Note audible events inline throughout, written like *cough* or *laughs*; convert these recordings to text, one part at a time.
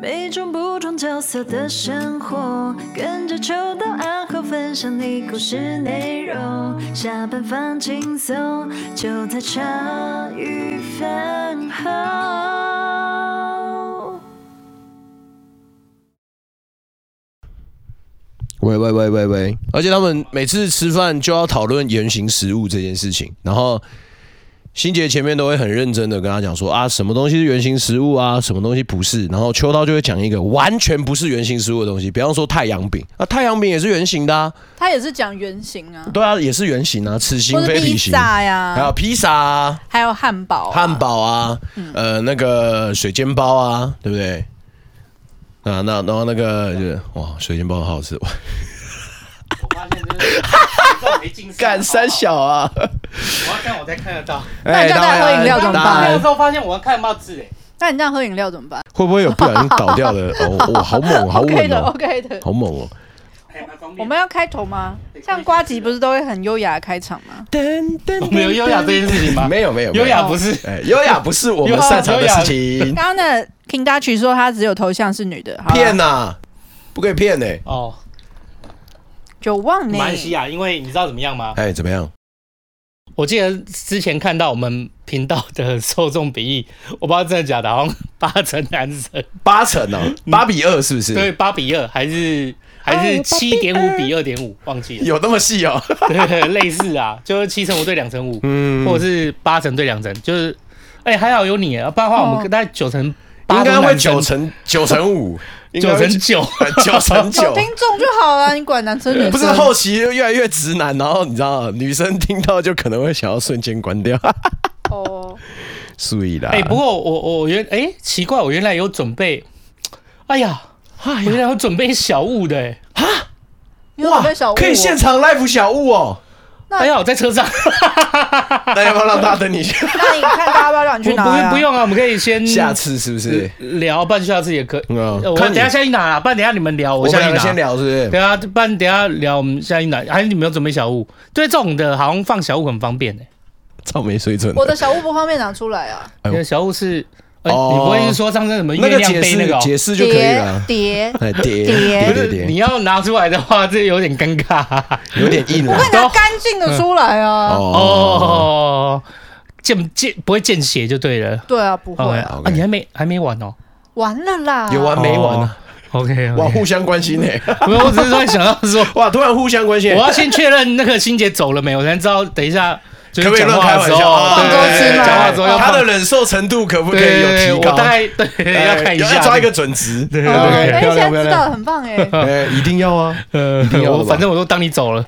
每种不同角色的生活，跟着秋到暗号分享你故事内容。下班放轻松，就在茶余饭后。喂喂喂喂喂！而且他们每次吃饭就要讨论原型食物这件事情，然后。欣洁前面都会很认真的跟他讲说啊，什么东西是原型食物啊，什么东西不是，然后秋刀就会讲一个完全不是原型食物的东西，比方说太阳饼。啊，太阳饼也是圆形的啊，他也是讲圆形啊，对啊，也是圆形啊，此形非彼形呀，还有披萨啊，还有汉堡，汉堡啊，呃，那个水煎包啊，对不对？啊，那然后那个就是哇，水煎包好好吃。我发现就是 *laughs* 干三小啊！我要看我才看得到。那你这样喝饮料怎么办？那个时候发现我要看不到字哎。那你这样喝饮料怎么办？会不会有不小心倒掉的？*laughs* 哦，哇，好猛，好 *laughs* 猛，OK 的，OK 的，好猛哦。我们要开头吗？像瓜吉不是都会很优雅开场吗？噔噔，我们有优雅这件事情吗？没有，没有，优雅不是，优雅不是我们擅长的事情。刚刚的 King 说他只有头像是女的，骗呐，不可以骗呢。哦。就忘了。马来西亚，因为你知道怎么样吗？哎，怎么样？我记得之前看到我们频道的受众比例，我不知道真的假的，好像八成男生，八成哦，八比二是不是？对，八比二，还是还是七点五比二点五，忘记了。有那么细哦？*laughs* 对，类似啊，就是七成五对两成五，嗯，或者是八成对两成，就是，哎，还好有你，不然的话我们大概九成，*laughs* 应该会九成九成五。九成九，九成九，听众就好了。你管男生女生？不是后期越来越直男，然后你知道，女生听到就可能会想要瞬间关掉。哦，*laughs* 所以啦。哎，不过我我原哎奇怪，我原来有准备。哎呀，我原来有准备小物的哎。哈，哇，可以现场 live 小物哦。哎呀，我在车上，*laughs* 那要不要让大家等你一下？*laughs* 那你看大家要不要让你去拿？不用不用啊，我们可以先下次是不是聊？不然下次也可以。我等下下去拿，啊不然等下你们聊，我下去拿。先聊是不是？对啊，不然等下聊，我们下去拿。还是你们有准备小物？对，这种的好像放小物很方便诶。超没水准。我的小物不方便拿出来啊。你的小物是。你不会是说上次什么月亮杯那个解释就可以了？叠叠 *laughs* 叠叠，你要拿出来的话，这有点尴尬，有点硬。我会拿干净的出来啊。哦，见见不会见血就对了。对啊，不会啊。你还没还没完哦？完了啦。有完没完呢？OK，哇，互相关心呢。*laughs* 没有，我只是突然想到说，*laughs* 哇，突然互相关心。我要先确认那个欣姐走了没，我才知道。等一下。可不可以乱开玩笑？放周期吗？讲话之后，他的忍受程度可不可以有提高？大概对，*laughs* 要看一下，要抓一个准值。对对对，漂亮漂亮，很棒哎！哎，*laughs* 一定要啊，一定要。反正我都当你走了。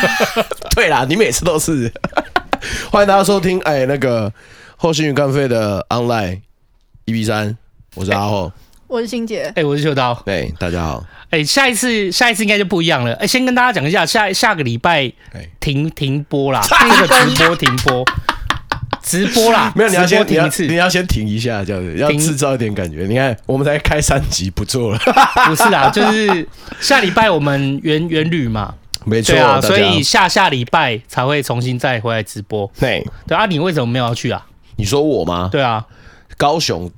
*laughs* 对啦，你每次都是。欢迎大家收听，哎，那个后心鱼淦废的 online 一比三，我是阿浩，我是欣杰，哎，我是秀刀，哎，大家好。哎，下一次下一次应该就不一样了。哎，先跟大家讲一下，下下个礼拜停停播啦，*laughs* 这个直播停播，*laughs* 直播啦，没有，你要先停一次，你要先停一下，这样子要制造一点感觉。你看，我们才开三集不做了，*laughs* 不是啦，就是下礼拜我们远远旅嘛，没错啊，所以下下礼拜才会重新再回来直播。对对啊，你为什么没有要去啊？你说我吗？对啊，高雄，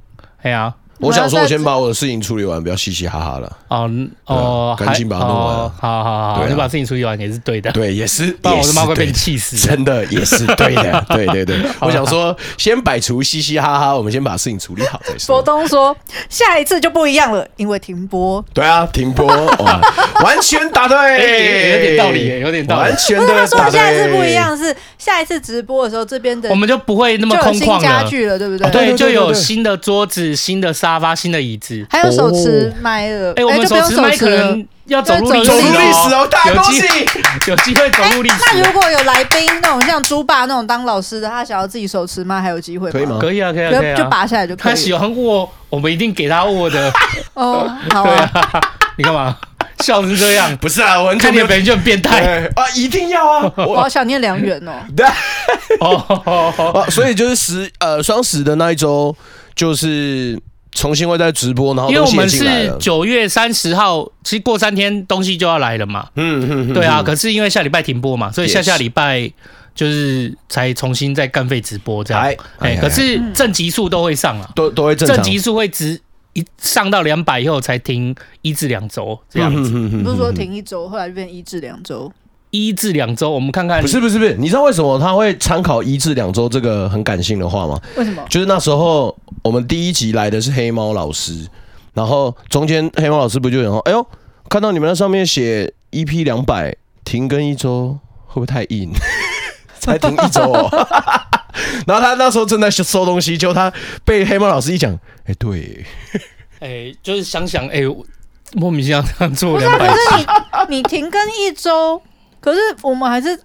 对啊。我想说，我先把我的事情处理完，不要嘻嘻哈哈了。哦哦，赶紧把它弄完。好好好，你把事情处理完也是对的。对，也是。不然我的猫会被你气死。真的也是对的，*laughs* 对对对。我想说，先摆除嘻嘻哈哈，我们先把事情处理好再说。博东说，下一次就不一样了，因为停播。对啊，停播，完全答对，有点道理，有点道理。完全的。他说下一次不一样是下一次直播的时候，这边的我们就不会那么空旷。家具了，对不对？对，就有新的桌子，新的沙发，新的椅子，还有手持麦了。哎，我们手持麦可能要走入历史，走入历史哦，大恭喜，*laughs* 有机会走入历史。那如果有来宾那种像猪爸那种当老师的，他想要自己手持麦，还有机会吗？可以吗？可以啊，可以啊，就拔下来就可以。他喜欢握，我们一定给他握的。*laughs* 哦，*laughs* 好啊。你干嘛笑成这样？不是啊，我看你本人就很变态啊！一定要啊！我好想念良缘哦。对。哦，所以就是十呃双十的那一周，就是。重新会再直播，然后因为我们是九月三十号，其实过三天东西就要来了嘛。嗯嗯，对啊。可是因为下礼拜停播嘛，所以下下礼拜就是才重新再干废直播这样。哎，可是正极数都会上了，都都会正正集数会直一上到两百以后才停一至两周这样子。你不是说停一周，后来就变一至两周？一至两周，我们看看。不是不是不是，你知道为什么他会参考一至两周这个很感性的话吗？为什么？就是那时候我们第一集来的是黑猫老师，然后中间黑猫老师不就然后，哎呦，看到你们那上面写 EP 两百停更一周，会不会太硬？*laughs* 才停一周哦。*laughs* 然后他那时候正在收东西，就他被黑猫老师一讲，哎，对，哎，就是想想，哎，莫名其妙这样做两百。可是你你停更一周。可是我们还是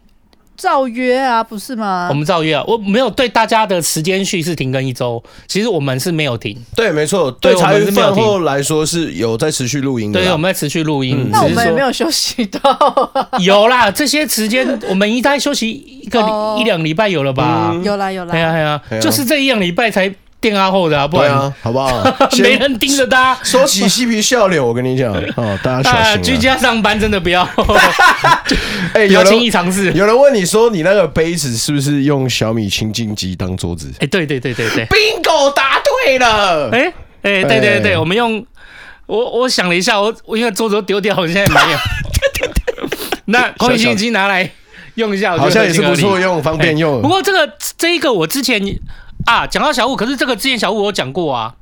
照约啊，不是吗？我们照约啊，我没有对大家的时间序是停更一周，其实我们是没有停。对，没错，对茶余饭后来说是有在持续录音的。对，我们在持续录音。嗯、那我们也没有休息到。*laughs* 有啦，这些时间我们一旦休息一个一两礼拜有了吧？有啦有啦。对啊对啊，就是这一两礼拜才。电阿后的啊，不然啊，好不好？*laughs* 没人盯着他。说起嬉皮笑脸，我跟你讲 *laughs* 哦，大家小心、啊。居家上班真的不要，*laughs* 哎、欸，不要轻易尝试。有人问你说，你那个杯子是不是用小米清净机当桌子？哎、欸，对对对对对，bingo 答对了。哎哎、欸，对对对，我们用我我想了一下，我我因为桌子都丢掉，我现在没有。那空气清净机拿来用一下，好像也是不错用，方便用。不过这个这一个我之前。啊，讲到小物，可是这个之前小物我有讲过啊，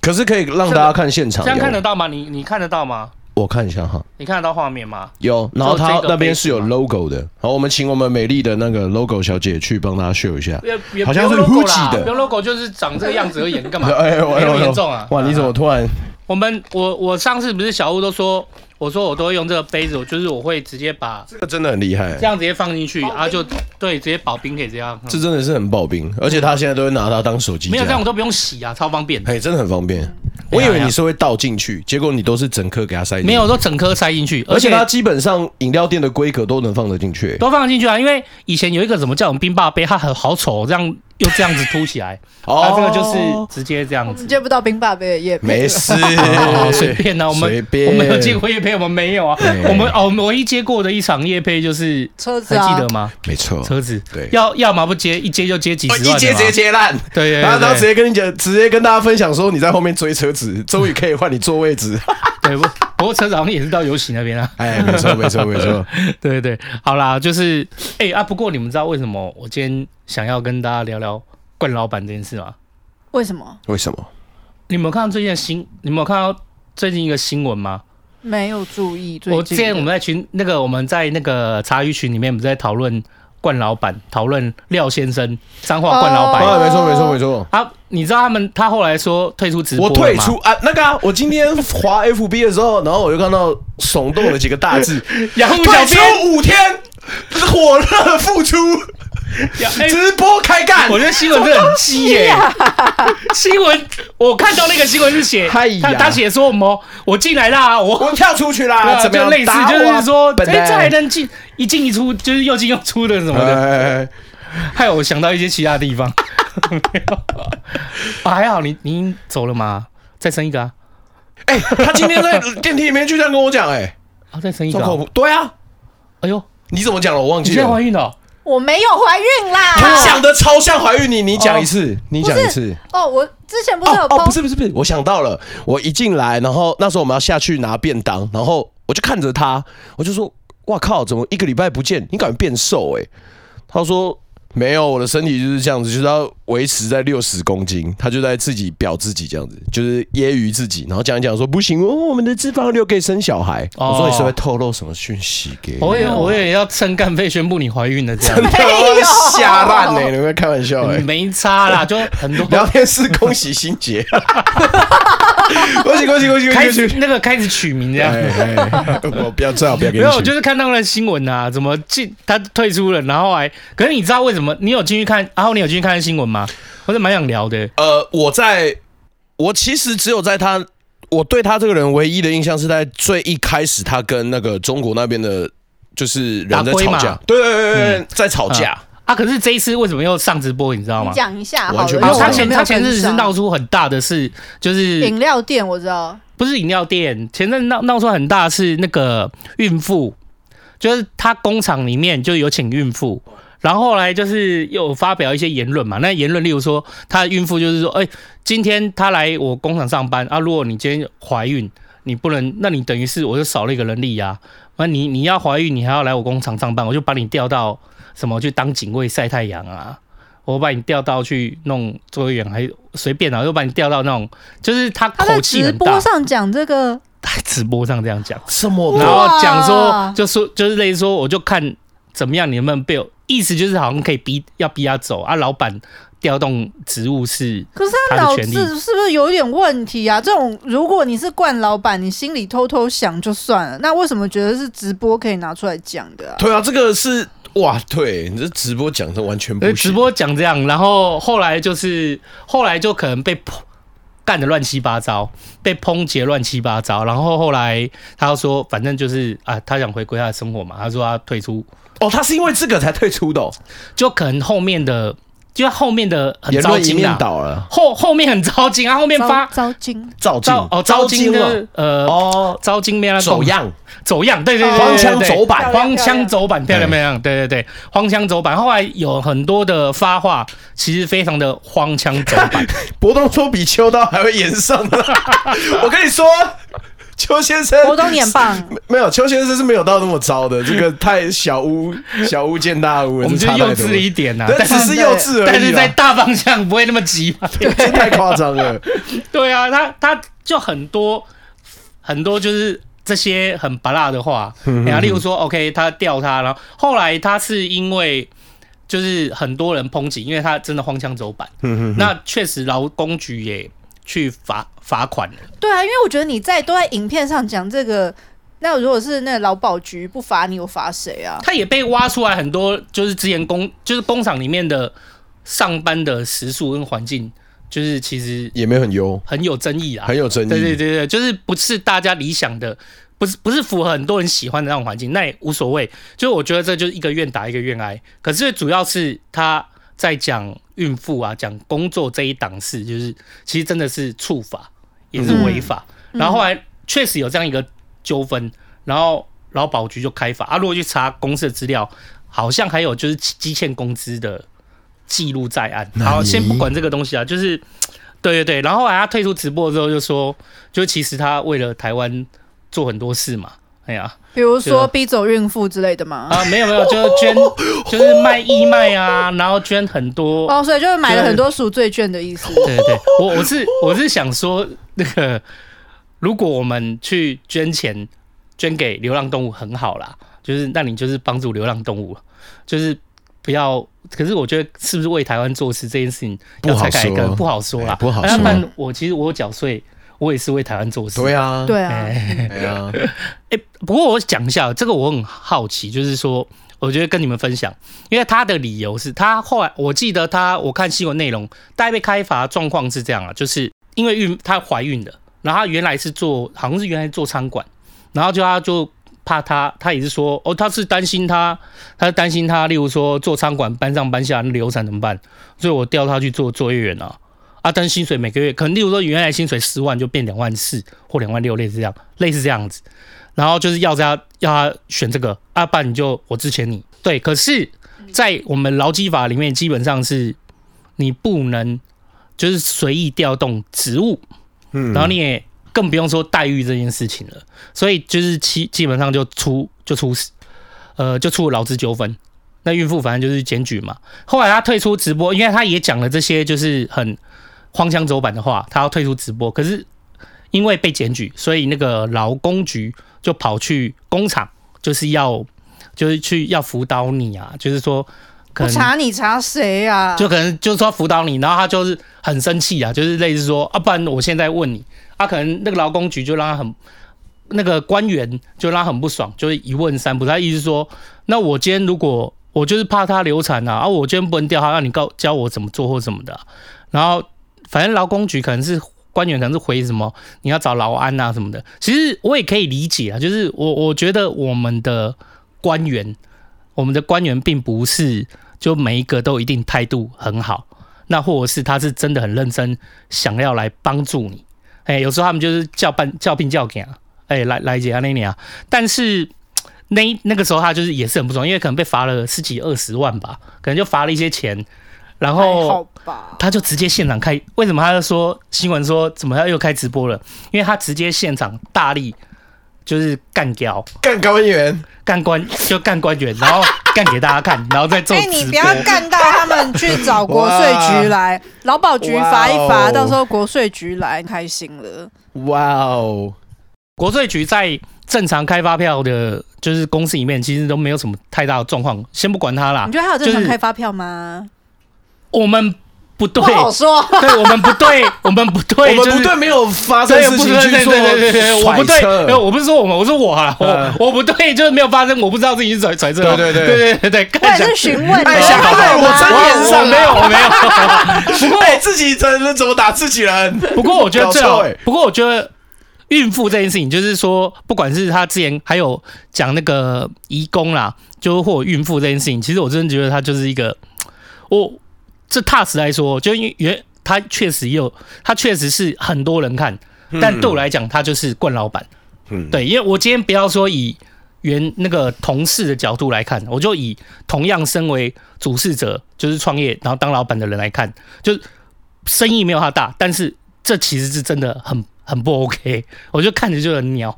可是可以让大家看现场，这样看得到吗？你你看得到吗？我看一下哈，你看得到画面吗？有，然后他那边是有 logo 的，好，我们请我们美丽的那个 logo 小姐去帮大家秀一下，好像是 Gucci 的，不用 logo 就是长这个样子而已，你干嘛？*laughs* 哎，没那么严重啊！哇，你怎么突然？我们我我上次不是小物都说。我说我都会用这个杯子，我就是我会直接把这个真的很厉害，这样直接放进去，然后就对，直接保冰可以这样。这真的是很保冰，而且他现在都会拿它当手机。没有这样我都不用洗啊，超方便。哎，真的很方便。我以为你是会倒进去，结果你都是整颗给它塞进去。没有，都整颗塞进去，而且它基本上饮料店的规格都能放得进去，都放得进去啊。因为以前有一个什么叫我们冰霸杯，它很好丑，这样。又这样子凸起来，*laughs* 哦，这个就是直接这样子，接不到冰霸杯的业配，没事，随便啊，我们我们有接过叶配，我们没有啊，我们哦，我们唯一接过的一场叶配就是车子，还记得吗？没错，车子，对，要要么不接，一接就接几十万，一接直接接烂，*laughs* 对，然后然后直接跟你讲，直接跟大家分享说你在后面追车子，终于可以换你坐位置，*laughs* 对不？不过车子好像也是到游行那边啊，哎，没错没错没错，对对对，好啦，就是哎啊，不过你们知道为什么我今天想要跟大家聊聊？冠老板这件事吗？为什么？为什么？你有没有看到最近的新？你有没有看到最近一个新闻吗？没有注意。我之前我们在群那个我们在那个茶余群里面，我们在讨论冠老板，讨论廖先生脏话冠老板。啊，没错没错没错。啊，你知道他们他后来说退出直播，我退出啊，那个啊，我今天滑 FB 的时候，然后我就看到耸动了几个大字：*laughs* 养小编五天，火热复出。*laughs* 直播开干，我觉得新闻真的很鸡耶。*laughs* 新闻我看到那个新闻是写，他他写说什么？我进来啦，我我跳出去啦，*laughs* 怎么样？类似就是说，哎，这还能进一进一出，就是又进又出的什么的。害我想到一些其他地方。还好你你走了吗？再生一个啊？哎，他今天在电梯里面就这样跟我讲，哎，啊，再生一个？对啊。哎呦，你怎么讲了？我忘记了。你现在怀孕了。我没有怀孕啦，他讲的超像怀孕，你你讲一次，你讲一次。哦，我之前不是有哦，不是不是不是，我想到了，我一进来，然后那时候我们要下去拿便当，然后我就看着他，我就说，哇靠，怎么一个礼拜不见，你感觉变瘦诶？他说。没有，我的身体就是这样子，就是要维持在六十公斤。他就在自己表自己这样子，就是揶揄自己，然后讲一讲说不行，我们的脂肪瘤可以生小孩。哦、我说你是不是透露什么讯息给我？我也我也要趁干费宣布你怀孕了这样子，真的瞎 *laughs* 烂呢？你们开玩笑哎、欸？没差啦，就很多聊天室恭喜新杰。*laughs* *laughs* 恭喜恭喜恭喜！开始那个开始取名这样，*laughs* 我不要这样，不要给你。没有，我就是看到了新闻啊，怎么进他退出了，然后还可是你知道为什么？你有进去看，然后你有进去看新闻吗？我是蛮想聊的。呃，我在，我其实只有在他，我对他这个人唯一的印象是在最一开始，他跟那个中国那边的，就是人在吵架，对对对对，在吵架。啊！可是这一次为什么又上直播？你知道吗？讲一下，完全他前他前阵子是闹出很大的事，就是饮料店，我知道，不是饮料店，前阵闹闹出很大的是那个孕妇，就是他工厂里面就有请孕妇，然后后来就是又发表一些言论嘛，那言论例如说，他的孕妇就是说，哎、欸，今天她来我工厂上班啊，如果你今天怀孕，你不能，那你等于是我就少了一个人力呀、啊，那你你要怀孕，你还要来我工厂上班，我就把你调到什么去当警卫晒太阳啊，我把你调到去弄作业员，还随便啊，又把你调到那种，就是他口气很大。直播上讲这个，*laughs* 在直播上这样讲什么？然后讲说，就说就是类似说，我就看怎么样，你能不能被我，意思就是好像可以逼要逼他走啊，老板。调动职务是，可是他脑子是不是有点问题啊？这种如果你是惯老板，你心里偷偷想就算了，那为什么觉得是直播可以拿出来讲的啊？对啊，这个是哇，对你这直播讲的完全不行。直播讲这样，然后后来就是后来就可能被干的乱七八糟，被抨击乱七八糟，然后后来他说，反正就是啊，他想回归他的生活嘛，他说他退出。哦，他是因为这个才退出的哦，就可能后面的。就后面的很糟心啊，倒了。后后面很糟心啊，后面发糟心，糟心哦，糟心的呃哦，糟心没了，走样。走样，对对对，荒腔走板，荒腔走板，漂亮漂亮，对对对，荒腔走板。后来有很多的发话，其实非常的荒腔走板。*laughs* 博东说比秋刀还会炎上，*laughs* 我跟你说。*laughs* 邱先生，我懂你很棒。没有，邱先生是没有到那么糟的，这个太小巫 *laughs* 小巫见大巫，我们就幼稚一点呐、啊，但只是幼稚而已。但是在大方向不会那么急嘛，对，*laughs* 这太夸张了。对啊，他他就很多很多就是这些很拔辣的话，然后例如说，OK，他吊他，然后后来他是因为就是很多人抨击，因为他真的荒腔走板。那确实劳工局也。去罚罚款了。对啊，因为我觉得你在都在影片上讲这个，那如果是那个劳保局不罚你，我罚谁啊？他也被挖出来很多，就是之前工就是工厂里面的上班的时数跟环境，就是其实也没有很优，很有争议啊，很有争议。对对对对，就是不是大家理想的，不是不是符合很多人喜欢的那种环境，那也无所谓。就是我觉得这就是一个愿打一个愿挨，可是主要是他。在讲孕妇啊，讲工作这一档事，就是其实真的是触法，也是违法。嗯、然后后来确实有这样一个纠纷，然后劳保局就开罚啊。如果去查公司的资料，好像还有就是积欠工资的记录在案。好，先不管这个东西啊，就是对对对。然后后来他退出直播之后，就说，就其实他为了台湾做很多事嘛。哎呀，比如说逼走孕妇之类的吗？啊，没有没有，就是捐，*laughs* 就是卖义卖啊，然后捐很多哦，所以就是买了很多赎罪券的意思。对对对，我我是我是想说，那个如果我们去捐钱捐给流浪动物很好啦，就是那你就是帮助流浪动物，就是不要。可是我觉得是不是为台湾做事这件事情要才改革不好说啦，不好说。要不然我其实我有缴税。我也是为台湾做事。对啊，对啊，对啊。*laughs* 哎，不过我讲一下这个，我很好奇，就是说，我觉得跟你们分享，因为他的理由是他后来，我记得他，我看新闻内容，大概被开罚状况是这样啊，就是因为孕，她怀孕的，然后她原来是做，好像是原来做餐馆，然后就他就怕他，他也是说，哦，他是担心他，他是担心他，例如说做餐馆搬上搬下流产怎么办？所以我调他去做作业员啊。阿登薪水每个月可能，例如说原来薪水十万就变两万四或两万六，类似这样，类似这样子。然后就是要他要他选这个，阿爸你就我支持你。对，可是，在我们劳基法里面，基本上是你不能就是随意调动职务，嗯，然后你也更不用说待遇这件事情了。所以就是基基本上就出就出事，呃，就出劳资纠纷。那孕妇反正就是检举嘛。后来他退出直播，因为他也讲了这些，就是很。荒腔走板的话，他要退出直播，可是因为被检举，所以那个劳工局就跑去工厂，就是要就是去要辅导你啊，就是说可能查你查谁啊？就可能就是说辅导你，然后他就是很生气啊，就是类似说啊，不然我现在问你，啊，可能那个劳工局就让他很那个官员就让他很不爽，就是一问三不知。他意思说，那我今天如果我就是怕他流产啊，啊，我今天不能调他，让你告教我怎么做或什么的，啊，然后。反正劳工局可能是官员，可能是回什么你要找劳安啊什么的。其实我也可以理解啊，就是我我觉得我们的官员，我们的官员并不是就每一个都一定态度很好，那或者是他是真的很认真想要来帮助你。哎，有时候他们就是叫办叫病叫给啊，哎来来姐啊那年啊。但是那那个时候他就是也是很不爽，因为可能被罚了十几二十万吧，可能就罚了一些钱，然后他就直接现场开。为什么他就说新闻说怎么他又开直播了？因为他直接现场大力就是干掉干官员，干官就干官员，然后干给大家看，然后再做直播。哎，你不要干到他们去找国税局来，劳保局罚一罚，到时候国税局来开心了。哇哦，国税局在。正常开发票的，就是公司里面其实都没有什么太大的状况，先不管他啦。你觉得还有正常开发票吗？我们不对，不好说。对，我们不对，*laughs* 我们不对，我们不对，没有发生事情去做我不对，我不是说我们，我说我啊，我我不对，就是没有发生，我不知道自己是揣揣测。对对对对对对对，我也是询问。哎，想在我真脸上没有，我没有。不过 *laughs* 自己怎怎么打自己人？不过我觉得最好，不过我觉得。孕妇这件事情，就是说，不管是他之前还有讲那个移工啦，就或孕妇这件事情，其实我真的觉得他就是一个，我这踏实来说，就因为原他确实也有，他确实是很多人看，但对我来讲，他就是冠老板。嗯，对，因为我今天不要说以原那个同事的角度来看，我就以同样身为主事者，就是创业然后当老板的人来看，就生意没有他大，但是这其实是真的很。*laughs* 很不 OK，我就看着就很鸟。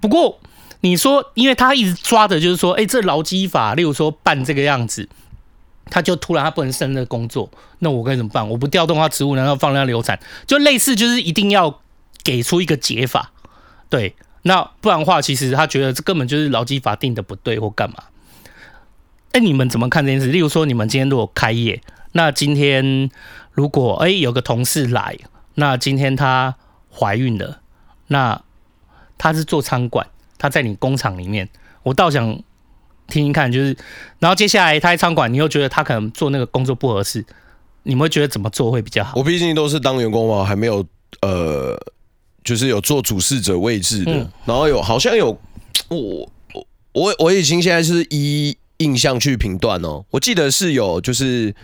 不过你说，因为他一直抓的就是说，哎、欸，这劳基法，例如说办这个样子，他就突然他不能胜任工作，那我该怎么办？我不调动他职务，难道放任他流产？就类似，就是一定要给出一个解法。对，那不然的话，其实他觉得这根本就是劳基法定的不对或干嘛？哎、你们怎么看这件事？例如说，你们今天如果开业，那今天如果哎、有个同事来，那今天她。怀孕了，那她是做餐馆，她在你工厂里面，我倒想听听看，就是，然后接下来他在餐馆，你又觉得他可能做那个工作不合适，你们会觉得怎么做会比较好？我毕竟都是当员工嘛，还没有呃，就是有做主事者位置的，嗯、然后有好像有我我我我已经现在是依印象去评断哦，我记得是有就是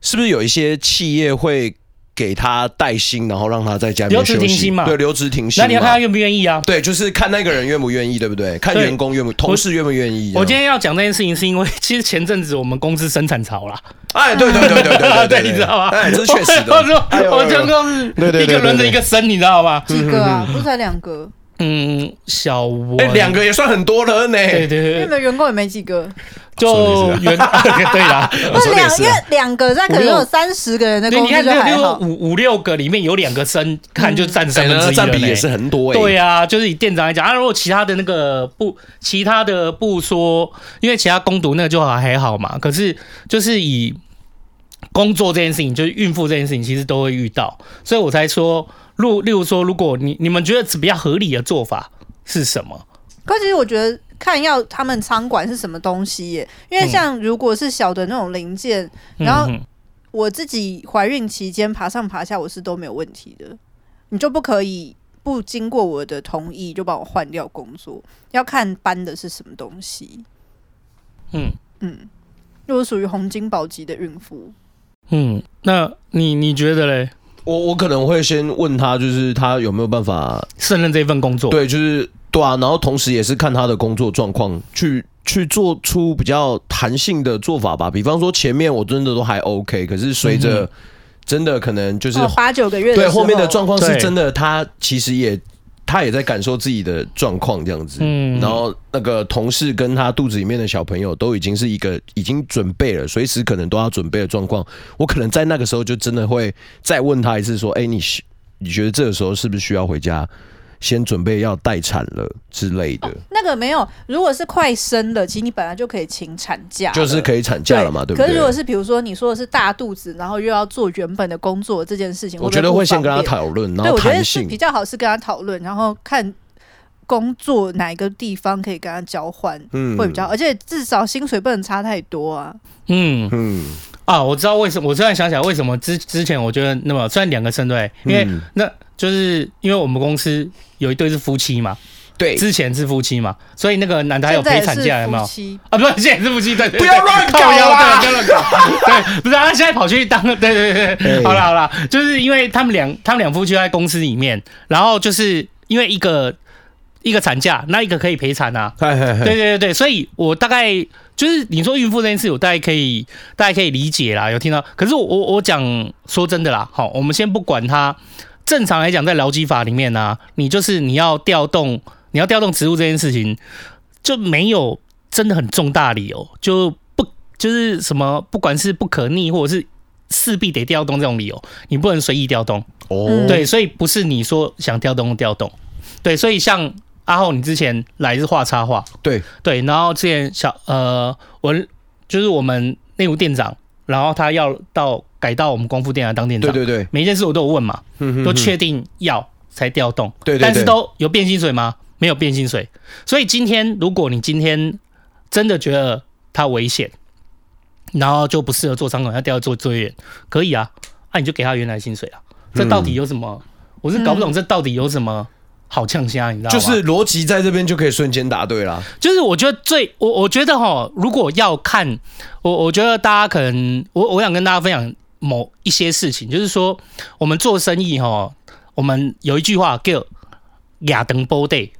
是不是有一些企业会。给他带薪，然后让他在家里休息。留职停薪嘛？对，留职停薪。那你要看他愿不愿意啊？对，就是看那个人愿不愿意，对不对？看员工愿不，同事愿不愿意。我今天要讲这件事情，是因为 *laughs* 其实前阵子我们公司生产潮啦。哎，对对对对对对，*laughs* 你知道吗？哎，这是确实的。*laughs* 我说，我全公司一个轮着一个生，你知道吗？几个啊？不是才两个？嗯，小我哎，两个也算很多了呢。对对对，因为员工也没几个。就原对啦，*laughs* 不是两，因为两个那可能有三十个人的公司就还好。五五六个里面有两个升，看就占三分之一了，占比也是很多哎。对啊，就是以店长来讲啊，如果其他的那个不，其他的不说，因为其他攻读那个就还还好嘛。可是就是以工作这件事情，就是孕妇这件事情，其实都会遇到，所以我才说，如例如说，如果你你们觉得比较合理的做法是什么？可其实我觉得。看要他们仓管是什么东西耶，因为像如果是小的那种零件，嗯、然后我自己怀孕期间爬上爬下，我是都没有问题的。你就不可以不经过我的同意就把我换掉工作，要看搬的是什么东西。嗯嗯，如果属于洪金宝级的孕妇，嗯，那你你觉得嘞？我我可能会先问他，就是他有没有办法 *laughs* 胜任这份工作？对，就是。对啊，然后同时也是看他的工作状况，去去做出比较弹性的做法吧。比方说前面我真的都还 OK，可是随着真的可能就是八九个月，对后面的状况是真的，他其实也他也在感受自己的状况这样子。嗯，然后那个同事跟他肚子里面的小朋友都已经是一个已经准备了，随时可能都要准备的状况。我可能在那个时候就真的会再问他一次，说：“哎，你你觉得这个时候是不是需要回家？”先准备要待产了之类的，哦，那个没有。如果是快生了，其实你本来就可以请产假，就是可以产假了嘛，对，对不对？可是如果是比如说你说的是大肚子，然后又要做原本的工作这件事情，我觉得会先跟他讨论，然后弹性比较好是跟他讨论，然后看工作哪一个地方可以跟他交换，嗯，会比较，而且至少薪水不能差太多啊。嗯嗯啊，我知道为什么，我突然想起来为什么之之前我觉得那么虽然两个生对，因为那。就是因为我们公司有一对是夫妻嘛，对，之前是夫妻嘛，所以那个男的还有陪产假，有没有？啊，不是，现在是夫妻，对，不要乱搞啊，不要乱搞，*laughs* 对，不是，他现在跑去当，*laughs* 对对对对，好了好了，就是因为他们两他们两夫妻在公司里面，然后就是因为一个一个产假，那一个可以陪产啊。对对对对，所以我大概就是你说孕妇这件事，我大概可以大概可以理解啦，有听到。可是我我我讲说真的啦，好，我们先不管它。正常来讲，在劳基法里面呢、啊，你就是你要调动你要调动职务这件事情，就没有真的很重大理由，就不就是什么，不管是不可逆或者是势必得调动这种理由，你不能随意调动。哦，对，所以不是你说想调动调动。对，所以像阿浩，你之前来是画插画，对。对，然后之前小呃，我就是我们内务店长，然后他要到。改到我们光复店来当店长，对对对，每一件事我都有问嘛，都确定要才调动，对对，但是都有变薪水吗？没有变薪水，所以今天如果你今天真的觉得他危险，然后就不适合做仓管，要调做作业员，可以啊，那你就给他原来薪水啊，这到底有什么？我是搞不懂这到底有什么好呛虾，你知道吗？就是逻辑在这边就可以瞬间答对啦，就是我觉得最我我觉得哈，如果要看我，我觉得大家可能我我想跟大家分享。某一些事情，就是说，我们做生意哈，我们有一句话叫“亚登波 day”，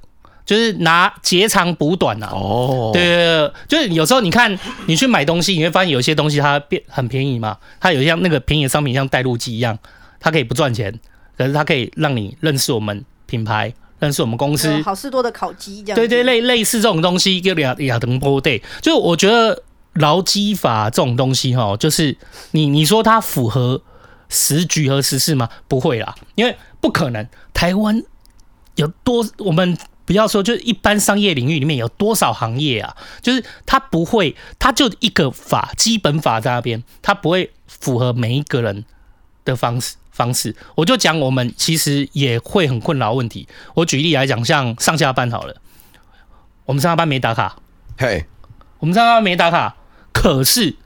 就是拿截长补短呐。哦，对对对，就是有时候你看你去买东西，你会发现有些东西它变很便宜嘛，它有像那个便宜的商品，像带路鸡一样，它可以不赚钱，可是它可以让你认识我们品牌，认识我们公司。好事多的烤鸡这样。对对，类类似这种东西就亚亚登波 day，就我觉得。劳基法这种东西哈，就是你你说它符合时局和时事吗？不会啦，因为不可能。台湾有多，我们不要说，就是一般商业领域里面有多少行业啊？就是它不会，它就一个法，基本法在那边，它不会符合每一个人的方式方式。我就讲，我们其实也会很困扰问题。我举例来讲，像上下班好了，我们上下班没打卡，嘿，我们上下班没打卡。可是，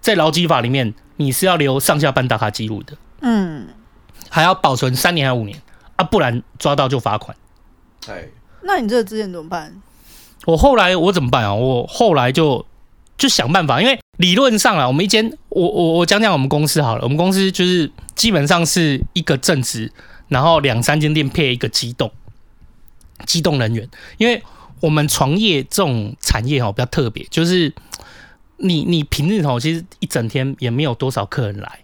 在劳基法里面，你是要留上下班打卡记录的，嗯，还要保存三年还是五年啊？不然抓到就罚款。哎，那你这个之前怎么办？我后来我怎么办啊？我后来就就想办法，因为理论上啊，我们一间，我我我讲讲我们公司好了，我们公司就是基本上是一个正职，然后两三间店配一个机动机动人员，因为我们床业这种产业哦比较特别，就是。你你平日哦其实一整天也没有多少客人来，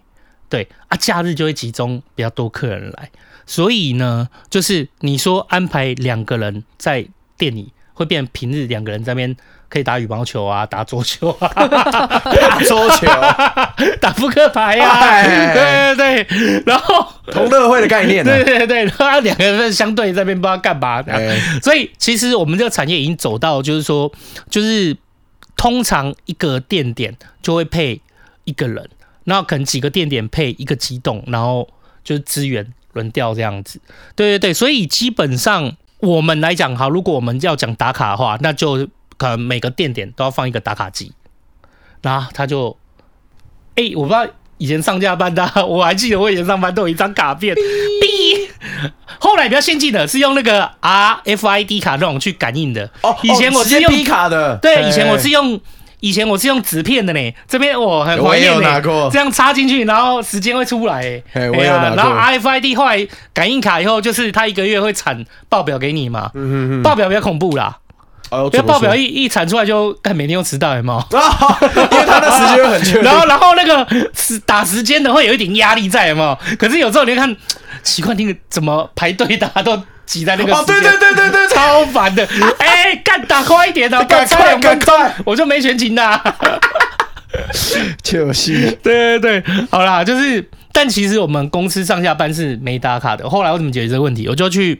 对啊，假日就会集中比较多客人来，所以呢，就是你说安排两个人在店里，会变平日两个人在那边可以打羽毛球啊，打桌球啊，打桌球，*laughs* 打扑克牌呀、啊，对对对，然后同乐会的概念、啊，对对对，然后两个人相对在那边不知道干嘛，所以其实我们这个产业已经走到就是说，就是。通常一个店点就会配一个人，然后可能几个店点配一个机动，然后就是资源轮调这样子。对对对，所以基本上我们来讲，好，如果我们要讲打卡的话，那就可能每个店点都要放一个打卡机，然后他就，哎、欸，我不知道以前上下班的，*laughs* 我还记得我以前上班都有一张卡片。后来比较先进的是用那个 RFID 卡那种去感应的。哦，以前我是用卡的。对，以前我是用以前我是用纸片的呢。这边我很怀念呢。这样插进去，然后时间会出来。哎，我有拿过。然后 RFID 后来感应卡以后，就是它一个月会产报表给你嘛。嗯嗯嗯。报表比较恐怖啦。因为报表一一产出来就，看每天都迟到，有没有？*laughs* 因为他的时间很确。*laughs* 然后然后那个时打时间的会有一点压力在，有没有？可是有时候你看。奇怪，那个怎么排队打都挤在那个？哦，对对对对对，超烦的！*laughs* 哎、欸，干打快一点的，赶快赶快，我就没全勤的。就是，对对对，好啦，就是，但其实我们公司上下班是没打卡的。后来我怎么解决这个问题？我就去，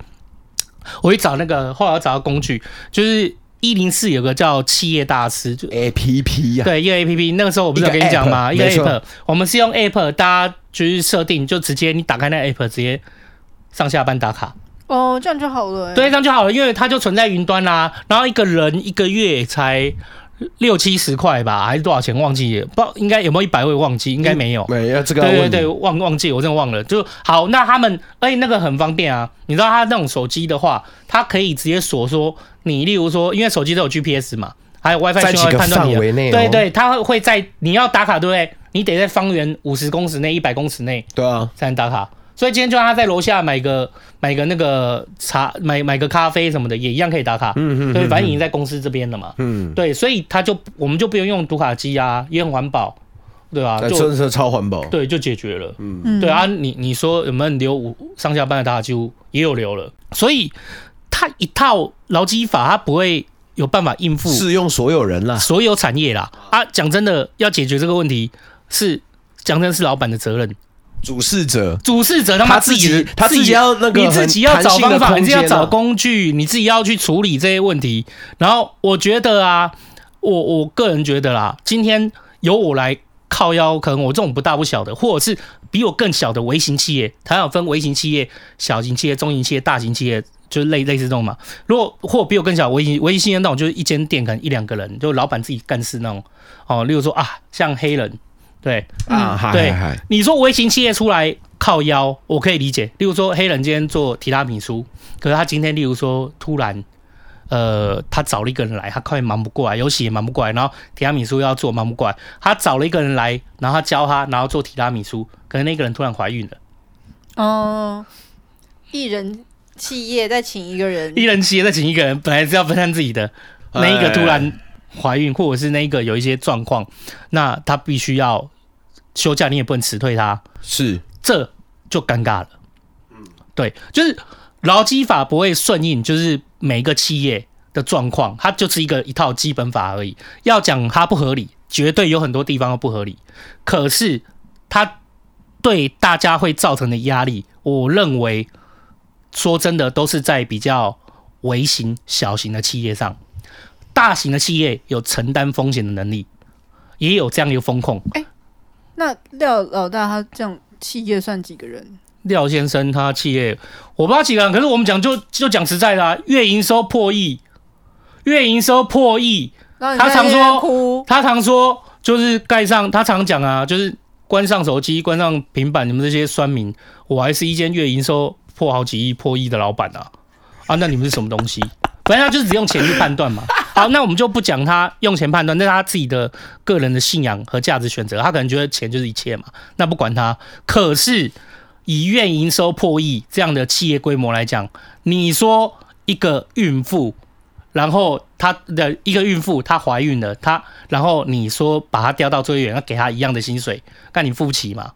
我去找那个，后来我找到工具，就是一零四有个叫企业大师，就 A P P 呀，对，一个 A P P。那个时候我不是有跟你讲吗？一个 App，我们是用 App，大家。就是设定，就直接你打开那 app，直接上下班打卡。哦，这样就好了。对，这样就好了，因为它就存在云端啦。然后一个人一个月才六七十块吧，还是多少钱？忘记了，不知道应该有没有一百位忘记，应该没有。没有这个。对对对，忘忘记，我真的忘了。就好，那他们哎，那个很方便啊。你知道他那种手机的话，它可以直接锁说你，例如说，因为手机都有 GPS 嘛，还有 WiFi 信号判断你。哦、对对，它会在你要打卡，对不对？你得在方圆五十公尺内、一百公尺内，对啊，才能打卡。所以今天就让他在楼下买个买个那个茶，买买个咖啡什么的，也一样可以打卡。嗯嗯。对，反正已经在公司这边了嘛。嗯。对，所以他就我们就不用用读卡机啊，也很环保，对吧？就真的是超环保。对，就解决了。嗯。对啊，你你说有没有留五上下班的打卡记录？也有留了。所以他一套劳基法，他不会有办法应付适用所有人啦，所有产业啦。啊，讲真的，要解决这个问题是讲真的是老板的责任。主事者，主事者他妈自己，他自己要那个，你自己要找方法，你自己要找工具，你自己要去处理这些问题。然后我觉得啊，我我个人觉得啦，今天由我来靠腰，可能我这种不大不小的，或者是比我更小的微型企业，它要分微型企业、小型企业、中型企业、大型企业，就是类类似这种嘛。如果或比我更小微型微型企业那种，就是一间店可能一两个人，就老板自己干事那种。哦，例如说啊，像黑人。对啊，对，你说微型企业出来靠腰，我可以理解。例如说，黑人今天做提拉米苏，可是他今天，例如说，突然，呃，他找了一个人来，他快忙不过来，有喜也忙不过来，然后提拉米苏要做，忙不过来，他找了一个人来，然后他教他，然后做提拉米苏，可能那个人突然怀孕了。哦，一人企业再请一个人，一人企业再请一个人，本来是要分散自己的，那一个突然。怀孕，或者是那个有一些状况，那他必须要休假，你也不能辞退他，是，这就尴尬了。嗯，对，就是劳基法不会顺应，就是每一个企业的状况，它就是一个一套基本法而已。要讲它不合理，绝对有很多地方都不合理，可是它对大家会造成的压力，我认为说真的都是在比较微型、小型的企业上。大型的企业有承担风险的能力，也有这样一个风控。哎、欸，那廖老大他这样企业算几个人？廖先生他企业我不知道几个人，可是我们讲就就讲实在的、啊，月营收破亿，月营收破亿，他常说他常说就是盖上，他常讲啊，就是关上手机，关上平板，你们这些酸民，我还是一间月营收破好几亿、破亿的老板啊啊，那你们是什么东西？反正他就是只用钱去判断嘛。*laughs* 好，那我们就不讲他用钱判断，那他自己的个人的信仰和价值选择。他可能觉得钱就是一切嘛，那不管他。可是以月营收破亿这样的企业规模来讲，你说一个孕妇，然后她的一个孕妇她怀孕了，她然后你说把她调到作业员，要给她一样的薪水，那你付不起吗？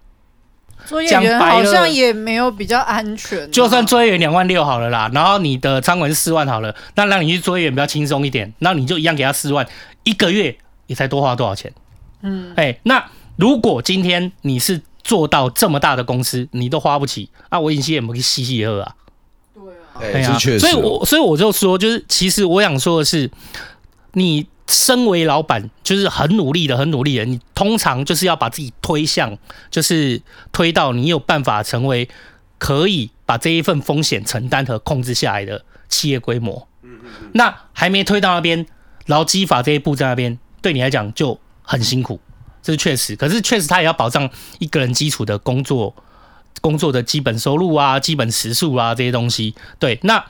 作业员好像也没有比较安全，就算作业员两万六好了啦，然后你的仓管是四万好了，那让你去作业员比较轻松一点，那你就一样给他四万，一个月也才多花多少钱？嗯，哎，那如果今天你是做到这么大的公司，你都花不起，那我以前也没嘻嘻喝啊。对啊，哎呀，确实，所以我所以我就说，就是其实我想说的是，你。身为老板，就是很努力的，很努力的。你通常就是要把自己推向，就是推到你有办法成为可以把这一份风险承担和控制下来的企业规模。嗯那还没推到那边，劳基法这一步在那边，对你来讲就很辛苦，这是确实。可是确实，他也要保障一个人基础的工作、工作的基本收入啊、基本时数啊这些东西。对，那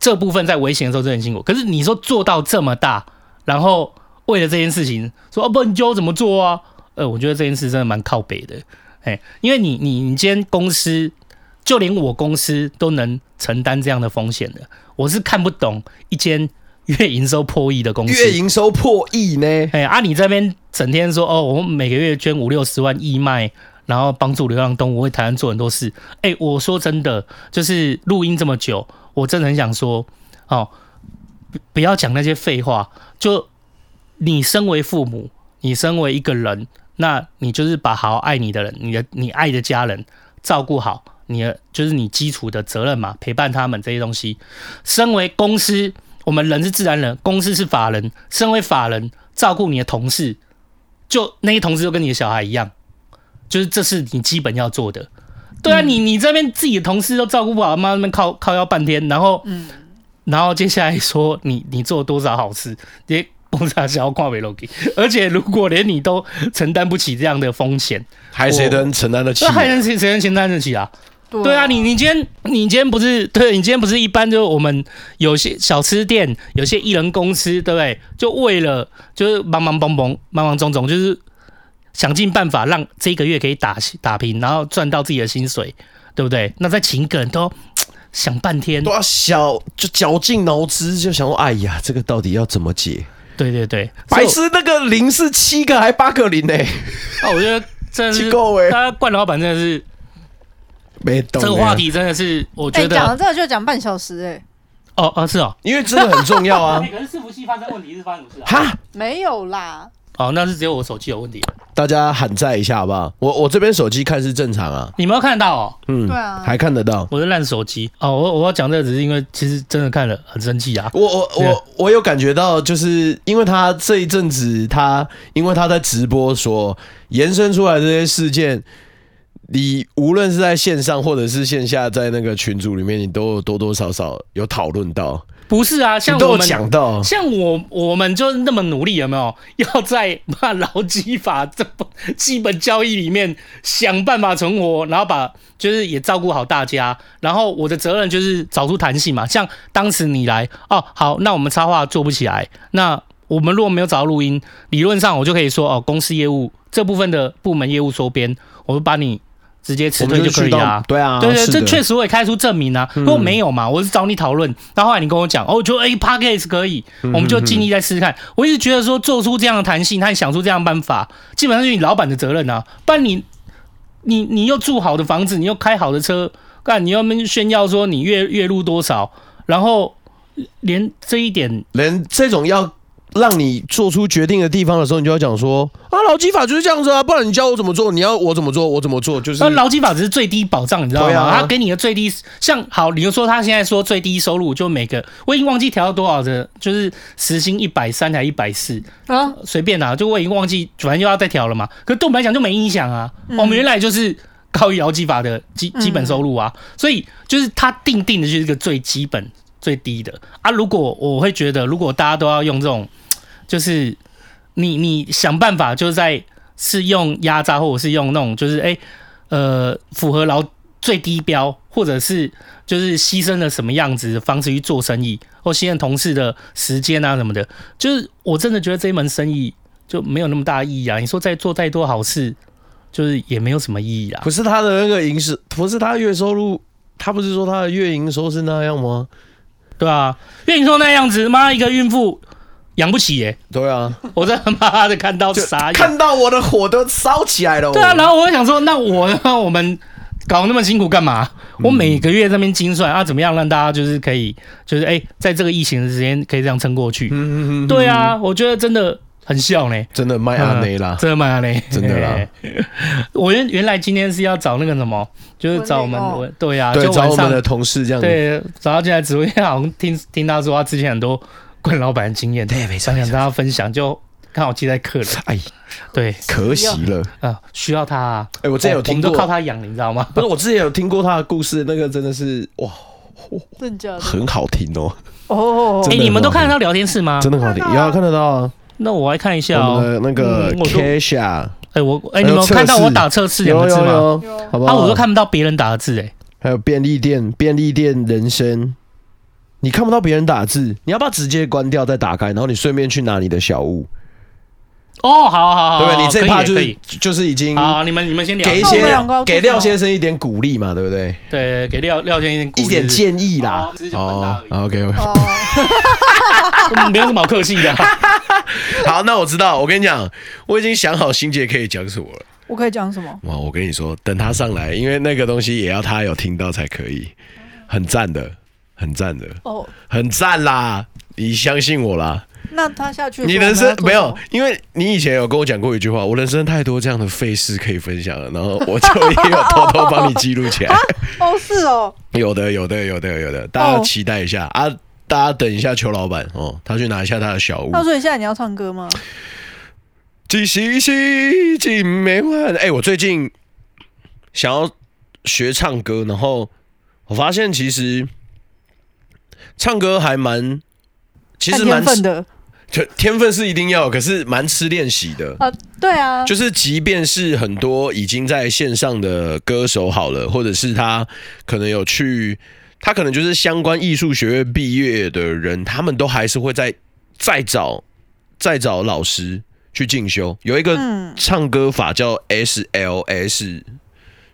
这部分在危险的时候真的很辛苦。可是你说做到这么大。然后为了这件事情说哦不，你教我怎么做啊？呃，我觉得这件事真的蛮靠北的，哎，因为你你你今天公司，就连我公司都能承担这样的风险的，我是看不懂一间月营收破亿的公司。月营收破亿呢？哎，啊，你这边整天说哦，我们每个月捐五六十万义卖，然后帮助流浪动物，为台湾做很多事。哎，我说真的，就是录音这么久，我真的很想说哦。不要讲那些废话。就你身为父母，你身为一个人，那你就是把好好爱你的人，你的你爱的家人照顾好，你的就是你基础的责任嘛，陪伴他们这些东西。身为公司，我们人是自然人，公司是法人。身为法人，照顾你的同事，就那些同事就跟你的小孩一样，就是这是你基本要做的。对啊，你你这边自己的同事都照顾不好，妈那边靠靠要半天，然后嗯。然后接下来说你你做多少好事，也不知道是要挂给而且如果连你都承担不起这样的风险，还谁能承担得起？那还能谁谁能承担得起啊？对啊，对啊，你你今天你今天不是对，你今天不是一般，就我们有些小吃店，有些艺人公司，对不对？就为了就是忙忙蹦蹦，忙忙种种，就是想尽办法让这个月可以打打平，然后赚到自己的薪水。对不对？那在请一个人都想半天，都要小就绞尽脑汁，就想说，哎呀，这个到底要怎么解？对对对，白痴，那个零是七个还八个零呢？*laughs* 啊，我觉得真的是，*laughs* 他冠老板真的是没懂。这个话题真的是，我觉得讲了这个就讲半小时哎。哦哦是哦，因为真的很重要啊。*laughs* 可是伺服器发生问题是发生什么事啊？哈，没有啦。哦，那是只有我手机有问题。大家喊在一下好不好？我我这边手机看是正常啊。你没有看得到哦？嗯，对啊，还看得到。我是烂手机哦，我我要讲这个只是因为其实真的看了很生气啊。我我我我有感觉到，就是因为他这一阵子他因为他在直播所延伸出来这些事件，你无论是在线上或者是线下，在那个群组里面，你都有多多少少有讨论到。不是啊，像我们讲到，像我我们就那么努力，有没有 *laughs* 要在把劳基法这基本交易里面想办法存活，然后把就是也照顾好大家，然后我的责任就是找出弹性嘛。像当时你来哦，好，那我们插画做不起来，那我们如果没有找到录音，理论上我就可以说哦，公司业务这部分的部门业务收编，我就把你。直接辞退就可以啊，对啊，对对，这确实我也开出证明啊。如果没有嘛，我是找你讨论，然后后来你跟我讲，哦，就 A Podcast 可以，我们就尽力再试试看。我一直觉得说做出这样的弹性，他想出这样的办法，基本上就是你老板的责任啊。不然你你你又住好的房子，你又开好的车，干你又没炫耀说你月月入多少，然后连这一点，连这种要。让你做出决定的地方的时候，你就要讲说啊，劳基法就是这样子啊，不然你教我怎么做？你要我怎么做？我怎么做？就是那劳基法只是最低保障，你知道吗？他、啊、给你的最低，像好，比如说他现在说最低收入就每个，我已经忘记调到多少的，就是时薪一百三还一百四啊，随便啦，就我已经忘记，反正又要再调了嘛。可是对我们来讲就没影响啊，我们原来就是高于劳基法的基基本收入啊，所以就是他定定的就是一个最基本最低的啊。如果我会觉得，如果大家都要用这种。就是你你想办法，就是在是用压榨，或者是用那种就是哎、呃符合劳最低标，或者是就是牺牲了什么样子的方式去做生意，或牺牲同事的时间啊什么的，就是我真的觉得这一门生意就没有那么大意义啊！你说再做再多好事，就是也没有什么意义啊！不是他的那个营收，不是他月收入，他不是说他的月营收是那样吗？对啊，因为你说那样子，妈一个孕妇。养不起耶、欸！对啊，我在他妈的看到啥？看到我的火都烧起来了。对啊，然后我就想说，那我呢？我们搞那么辛苦干嘛？我每个月在那边精算啊，怎么样让大家就是可以，就是哎、欸，在这个疫情的时间可以这样撑过去。嗯嗯对啊，我觉得真的很像呢，真的卖阿内啦，真的卖阿内，真的啦。*laughs* 我原原来今天是要找那个什么，就是找我们，我对啊，对，就找我们的同事这样子。对，找他进来直播间，好像听听他说他之前很多。冠老板的经验，对，没错，想跟大家分享，就刚好接待客人，哎，对，可惜了。啊，需要他，啊。哎，我之前有听过，我们都靠他养，你知道吗？不是，我之前有听过他的故事，那个真的是哇，真的？很好听哦，哦，哎，你们都看得到聊天室吗？真的很好听，有看得到啊，那我来看一下哦，那个 Kesha，哎，我哎，你们有看到我打测试两个字吗？好不好？啊，我都看不到别人打的字，哎，还有便利店，便利店人生。你看不到别人打字，你要不要直接关掉再打开，然后你顺便去拿你的小物？哦，好好好，对不对？你这趴就是就是已经好，你们你们先聊，给一些给廖先生一点鼓励嘛，对不对？对，给廖廖先生一点建议啦。哦，OK OK，*laughs* *laughs* 没有什么好客气的。*laughs* 好，那我知道，我跟你讲，我已经想好心姐可以讲什么了。我可以讲什么？哇，我跟你说，等他上来，因为那个东西也要他有听到才可以，很赞的。很赞的哦，很赞啦！你相信我啦。那他下去，你人生没有，因为你以前有跟我讲过一句话，我人生太多这样的废事可以分享了，然后我就也有偷偷帮你记录起来。*laughs* 哦，是哦，有的，有的，有的，有的，大家期待一下啊！大家等一下，邱老板哦，他去拿一下他的小物。那所以现在你要唱歌吗？只是心情没完。哎，我最近想要学唱歌，然后我发现其实。唱歌还蛮，其实蛮天分的，就天分是一定要，可是蛮吃练习的啊。对啊，就是即便是很多已经在线上的歌手好了，或者是他可能有去，他可能就是相关艺术学院毕业的人，他们都还是会在再找再找老师去进修。有一个唱歌法叫 SLS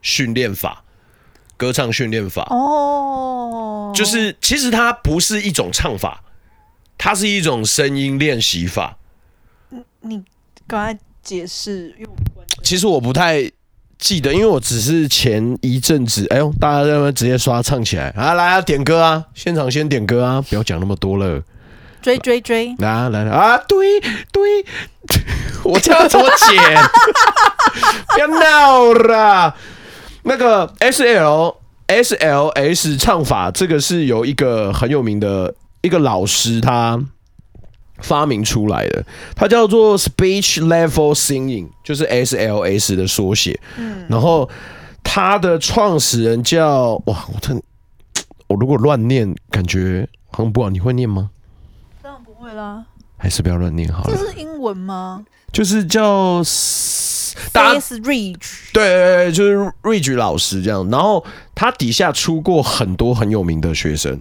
训练法。歌唱训练法。哦，就是其实它不是一种唱法，它是一种声音练习法。你刚才解释，其实我不太记得，因为我只是前一阵子，哎呦，大家在那边直接刷唱起来啊，来啊，点歌啊，现场先点歌啊，不要讲那么多了。追追追！来啊来来啊！对对，*laughs* 我这样怎么剪？*laughs* 不要闹了。那个 S L S L S 唱法，这个是有一个很有名的一个老师他发明出来的，它叫做 Speech Level Singing，就是 S L S 的缩写。嗯，然后它的创始人叫哇，我真 *tsk* 我如果乱念，感觉很不好。你会念吗？当然不会啦，还是不要乱念好了。这是英文吗？就是叫 Face Ridge，对对对，就是 Ridge 老师这样。然后他底下出过很多很有名的学生，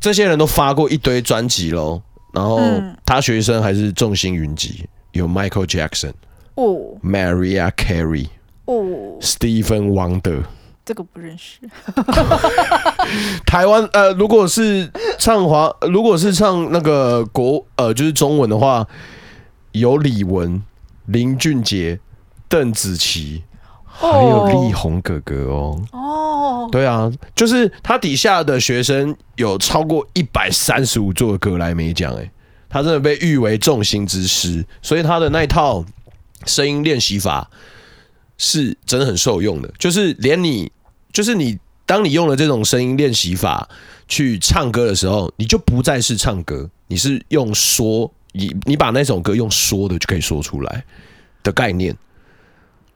这些人都发过一堆专辑喽。然后他学生还是众星云集，有 Michael Jackson 哦，Mariah Carey 哦，Stephen Wonder。这个不认识。*laughs* 台湾呃，如果是唱华，如果是唱那个国呃，就是中文的话，有李玟、林俊杰、邓紫棋，还有力宏哥哥哦。哦，对啊，就是他底下的学生有超过一百三十五座格莱美奖，哎，他真的被誉为众星之师，所以他的那一套声音练习法。是真的很受用的，就是连你，就是你，当你用了这种声音练习法去唱歌的时候，你就不再是唱歌，你是用说，你你把那首歌用说的就可以说出来的概念，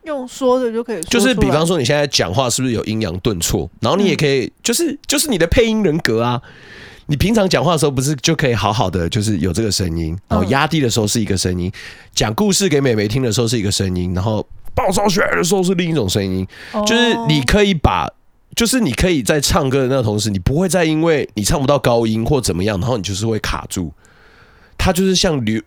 用说的就可以说，就是比方说你现在讲话是不是有阴阳顿挫，然后你也可以，就是就是你的配音人格啊，你平常讲话的时候不是就可以好好的，就是有这个声音，然后压低的时候是一个声音，讲故事给美眉听的时候是一个声音，然后。爆烧起来的时候是另一种声音，就是你可以把，就是你可以在唱歌的那个同时，你不会再因为你唱不到高音或怎么样，然后你就是会卡住。它就是像流，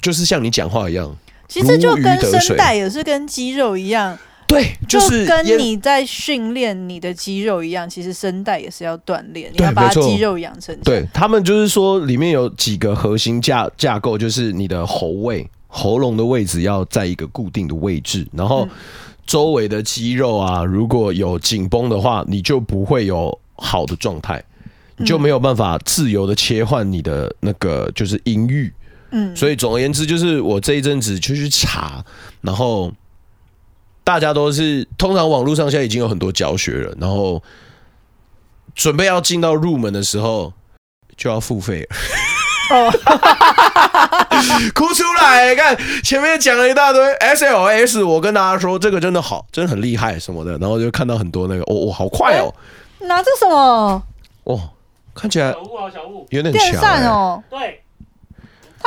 就是像你讲话一样，其实就跟声带也是跟肌肉一样，对，就是跟你在训练你的肌肉一样，其实声带也是要锻炼，你要把肌肉养成。对，他们就是说里面有几个核心架架构，就是你的喉位。喉咙的位置要在一个固定的位置，然后周围的肌肉啊，如果有紧绷的话，你就不会有好的状态，你就没有办法自由的切换你的那个就是音域。嗯，所以总而言之，就是我这一阵子就去查，然后大家都是通常网络上现在已经有很多教学了，然后准备要进到入门的时候就要付费了。哦，*laughs* 哭出来！看前面讲了一大堆 SLS，我跟大家说这个真的好，真的很厉害什么的，然后就看到很多那个，哦哦，好快哦！拿着什么？哦，看起来小物啊，小物，有点强、欸、电扇哦，对，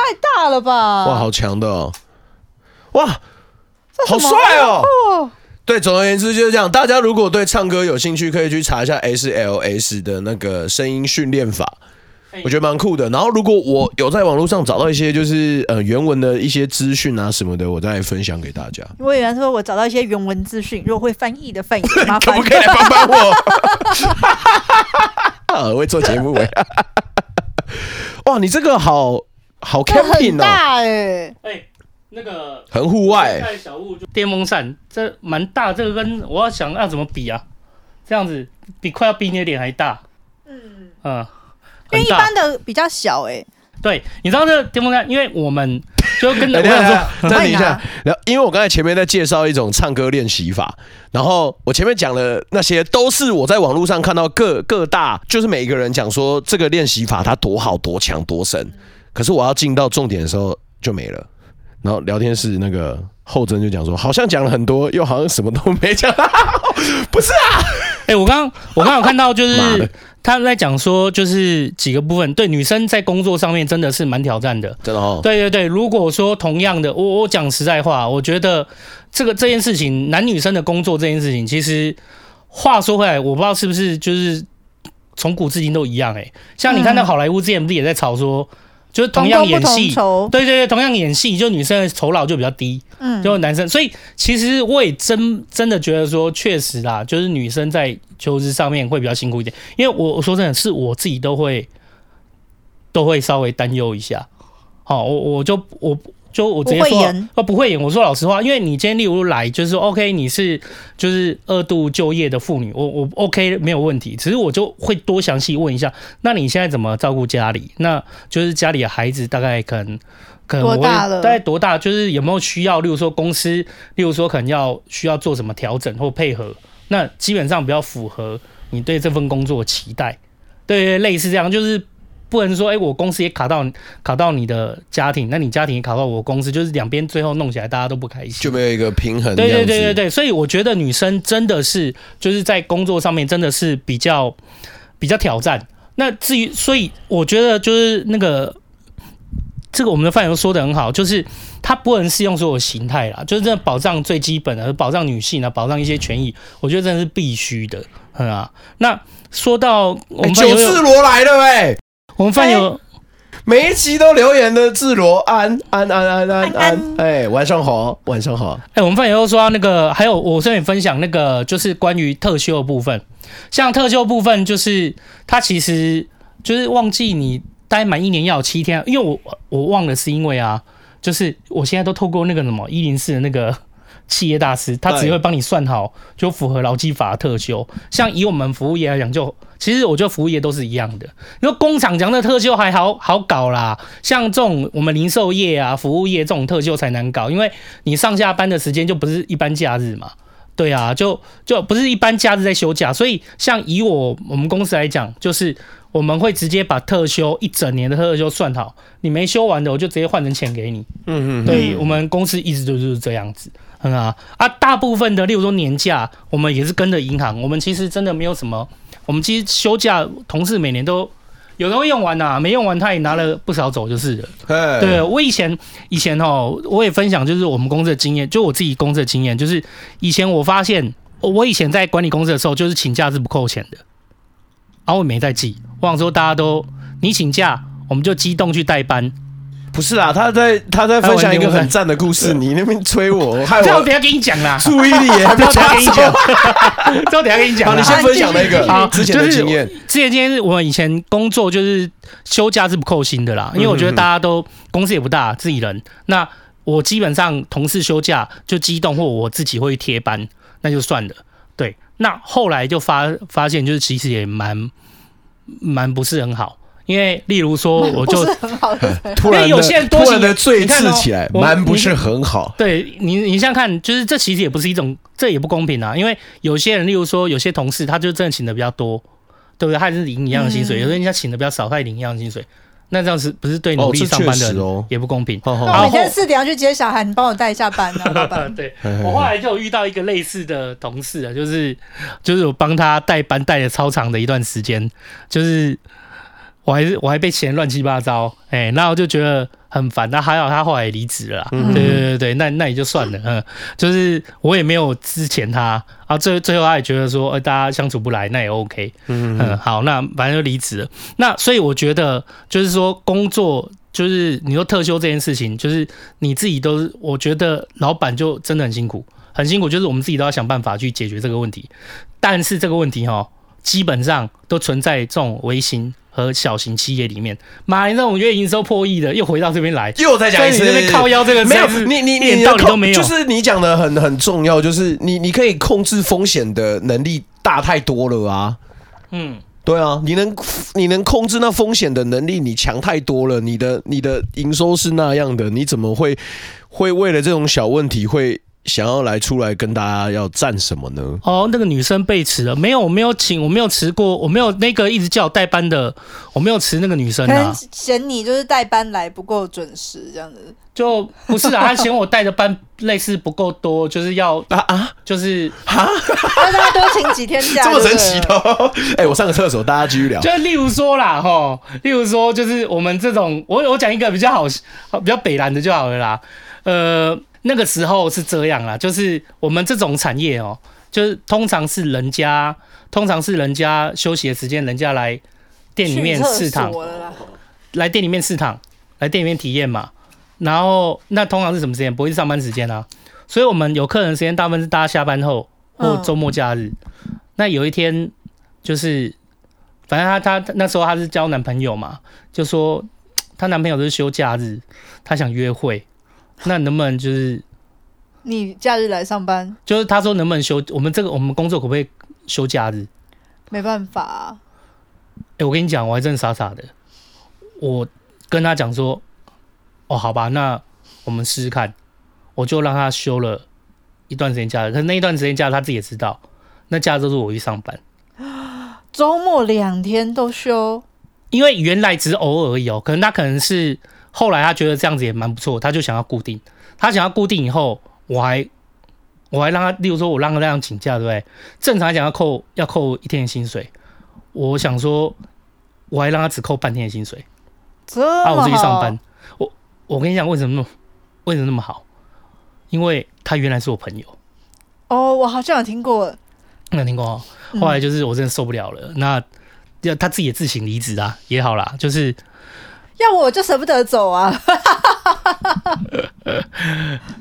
太大了吧？哇，好强的哦！哇，好帅哦！哦对，总而言之就是这样。大家如果对唱歌有兴趣，可以去查一下 SLS 的那个声音训练法。我觉得蛮酷的。然后，如果我有在网络上找到一些就是呃原文的一些资讯啊什么的，我再分享给大家。我以为说我找到一些原文资讯，如果会翻译的翻译，*laughs* 麻烦可不可以来帮帮我？*laughs* 啊，会做节目哎！*laughs* 哇，你这个好好 camping 哦，大哎哎，那个很户外，小物就电风扇，这蛮大。这个跟我要想要怎么比啊？这样子比快要比你的脸还大。嗯嗯。因为一般的比较小哎、欸，对，你知道这个电风扇，因为我们就跟 *laughs* 我想说，暂停一下，然后因为我刚才前面在介绍一种唱歌练习法，然后我前面讲的那些都是我在网络上看到各各大，就是每一个人讲说这个练习法它多好多强多神，可是我要进到重点的时候就没了，然后聊天室那个后真就讲说，好像讲了很多，又好像什么都没讲，*laughs* 不是啊，哎、欸，我刚刚我刚刚有看到就 *laughs* 是。他在讲说，就是几个部分，对女生在工作上面真的是蛮挑战的，真的哦。对对对，如果说同样的，我我讲实在话，我觉得这个这件事情，男女生的工作这件事情，其实话说回来，我不知道是不是就是从古至今都一样哎、欸。像你看那好莱坞之前不是也在吵说，就是同样演戏，酬对对对，同样演戏，就女生的酬劳就比较低，嗯，就男生，所以其实我也真真的觉得说，确实啦，就是女生在求职上面会比较辛苦一点，因为我我说真的是我自己都会都会稍微担忧一下，好，我我就我。就我直接说，哦，不会演。我说老实话，因为你今天例如来，就是说 OK，你是就是二度就业的妇女，我我 OK 没有问题。只是我就会多详细问一下，那你现在怎么照顾家里？那就是家里的孩子大概可能可能我会大概多大？就是有没有需要？例如说公司，例如说可能要需要做什么调整或配合？那基本上比较符合你对这份工作的期待。对，类似这样，就是。不能说，哎、欸，我公司也卡到卡到你的家庭，那你家庭也卡到我公司，就是两边最后弄起来大家都不开心，就没有一个平衡。对对对对对，所以我觉得女生真的是就是在工作上面真的是比较比较挑战。那至于，所以我觉得就是那个这个我们的范友说的很好，就是它不能适用所有形态啦，就是真的保障最基本的保障女性啊，保障一些权益，我觉得真的是必须的，嗯啊。那说到我们九字罗来了哎、欸。我们饭友每一期都留言的智罗安安安安安安，哎，晚上好，晚上好。哎，我们饭友又说那个，还有我顺便分享那个，就是关于特休的部分。像特休部分，就是他其实就是忘记你待满一年要有七天，因为我我忘了是因为啊，就是我现在都透过那个什么一零四的那个企业大师，他只会帮你算好，就符合劳基法的特休。像以我们服务业来讲，就。其实我觉得服务业都是一样的，因为工厂讲的特休还好好搞啦，像这种我们零售业啊、服务业这种特休才难搞，因为你上下班的时间就不是一般假日嘛，对啊，就就不是一般假日在休假，所以像以我我们公司来讲，就是我们会直接把特休一整年的特休算好，你没休完的我就直接换成钱给你，嗯嗯，对我们公司一直都就是这样子，很好啊，大部分的例如说年假，我们也是跟着银行，我们其实真的没有什么。我们其实休假，同事每年都有人会用完呐、啊，没用完他也拿了不少走就是了。对，我以前以前哦，我也分享就是我们公司的经验，就我自己公司的经验，就是以前我发现，我以前在管理公司的时候，就是请假是不扣钱的，然后我没在记，我想说大家都你请假，我们就机动去代班。不是啦，他在他在分享一个很赞的故事，你那边催我，*laughs* 我这我等下给你讲啦，注意力也还没有，等下给你讲，这我等下给你讲。好，你先分享那个啊之前的经验。之前今天是我以前工作就是休假是不扣薪的啦，因为我觉得大家都公司也不大，自己人。那我基本上同事休假就激动或我自己会贴班，那就算了。对，那后来就发发现就是其实也蛮蛮不是很好。因为，例如说，我就突然有些人突然的对峙起来，蛮不是很好。对你，你想想看，就是这其实也不是一种，这也不公平啊。因为有些人，例如说，有些同事他就真的请的比较多，对不对？他也是领一样的薪水。有些人家请的比较少，他也领一样的薪水。那这样是不是对努力上班的人也不公平？我每天四点要去接小孩，你帮我带一下班呢？*laughs* 老板。对，我后来就有遇到一个类似的同事啊，就是就是我帮他带班带了超长的一段时间，就是。我还是我还被嫌乱七八糟，哎、欸，那我就觉得很烦。那还好他后来也离职了啦，嗯、对对对对，那那也就算了，嗯，就是我也没有之前他，啊，最最后他也觉得说，呃，大家相处不来，那也 OK，嗯嗯，好，那反正就离职了。那所以我觉得就是说工作就是你说特休这件事情，就是你自己都，我觉得老板就真的很辛苦，很辛苦，就是我们自己都要想办法去解决这个问题。但是这个问题哈，基本上都存在这种微型。和小型企业里面，妈，你那种月营收破亿的，又回到这边来，又在讲一次，你那边靠腰这个没有，你你你道理都没有，就是你讲的很很重要，就是你你可以控制风险的能力大太多了啊，嗯，对啊，你能你能控制那风险的能力，你强太多了，你的你的营收是那样的，你怎么会会为了这种小问题会？想要来出来跟大家要站什么呢？哦，那个女生被辞了，没有，我没有请，我没有辞过，我没有那个一直叫我代班的，我没有辞那个女生啊。嫌你就是代班来不够准时，这样子。就不是啊，他嫌我带的班类似不够多，就是要啊啊，就是啊，让他多请几天假。这么神奇的？哎、欸，我上个厕所，大家继续聊。就例如说啦，哈，例如说，就是我们这种，我我讲一个比较好，比较北蓝的就好了啦，呃。那个时候是这样啦，就是我们这种产业哦、喔，就是通常是人家，通常是人家休息的时间，人家来店里面试躺，来店里面试躺，来店里面体验嘛。然后那通常是什么时间？不会是上班时间啊。所以我们有客人的时间大部分是大家下班后或周末假日。嗯、那有一天就是，反正她她那时候她是交男朋友嘛，就说她男朋友都是休假日，她想约会，*laughs* 那能不能就是你假日来上班？就是他说能不能休？我们这个我们工作可不可以休假日？没办法啊。哎、欸，我跟你讲，我还真傻傻的。我跟他讲说，哦，好吧，那我们试试看。我就让他休了一段时间假，可是那一段时间假他自己也知道，那假日都是我去上班。*gasps* 周末两天都休，因为原来只是偶尔而已哦。可能他可能是后来他觉得这样子也蛮不错，他就想要固定。他想要固定以后，我还我还让他，例如说我让他这样请假，对不对？正常来讲要扣要扣一天的薪水。我想说，我还让他只扣半天的薪水，啊，我自己上班。我我跟你讲，为什么那么为什么那么好？因为他原来是我朋友。哦，我好像有听过，有听过。后来就是我真的受不了了，嗯、那要他自己也自行离职啊，也好啦。就是要我就舍不得走啊。*laughs*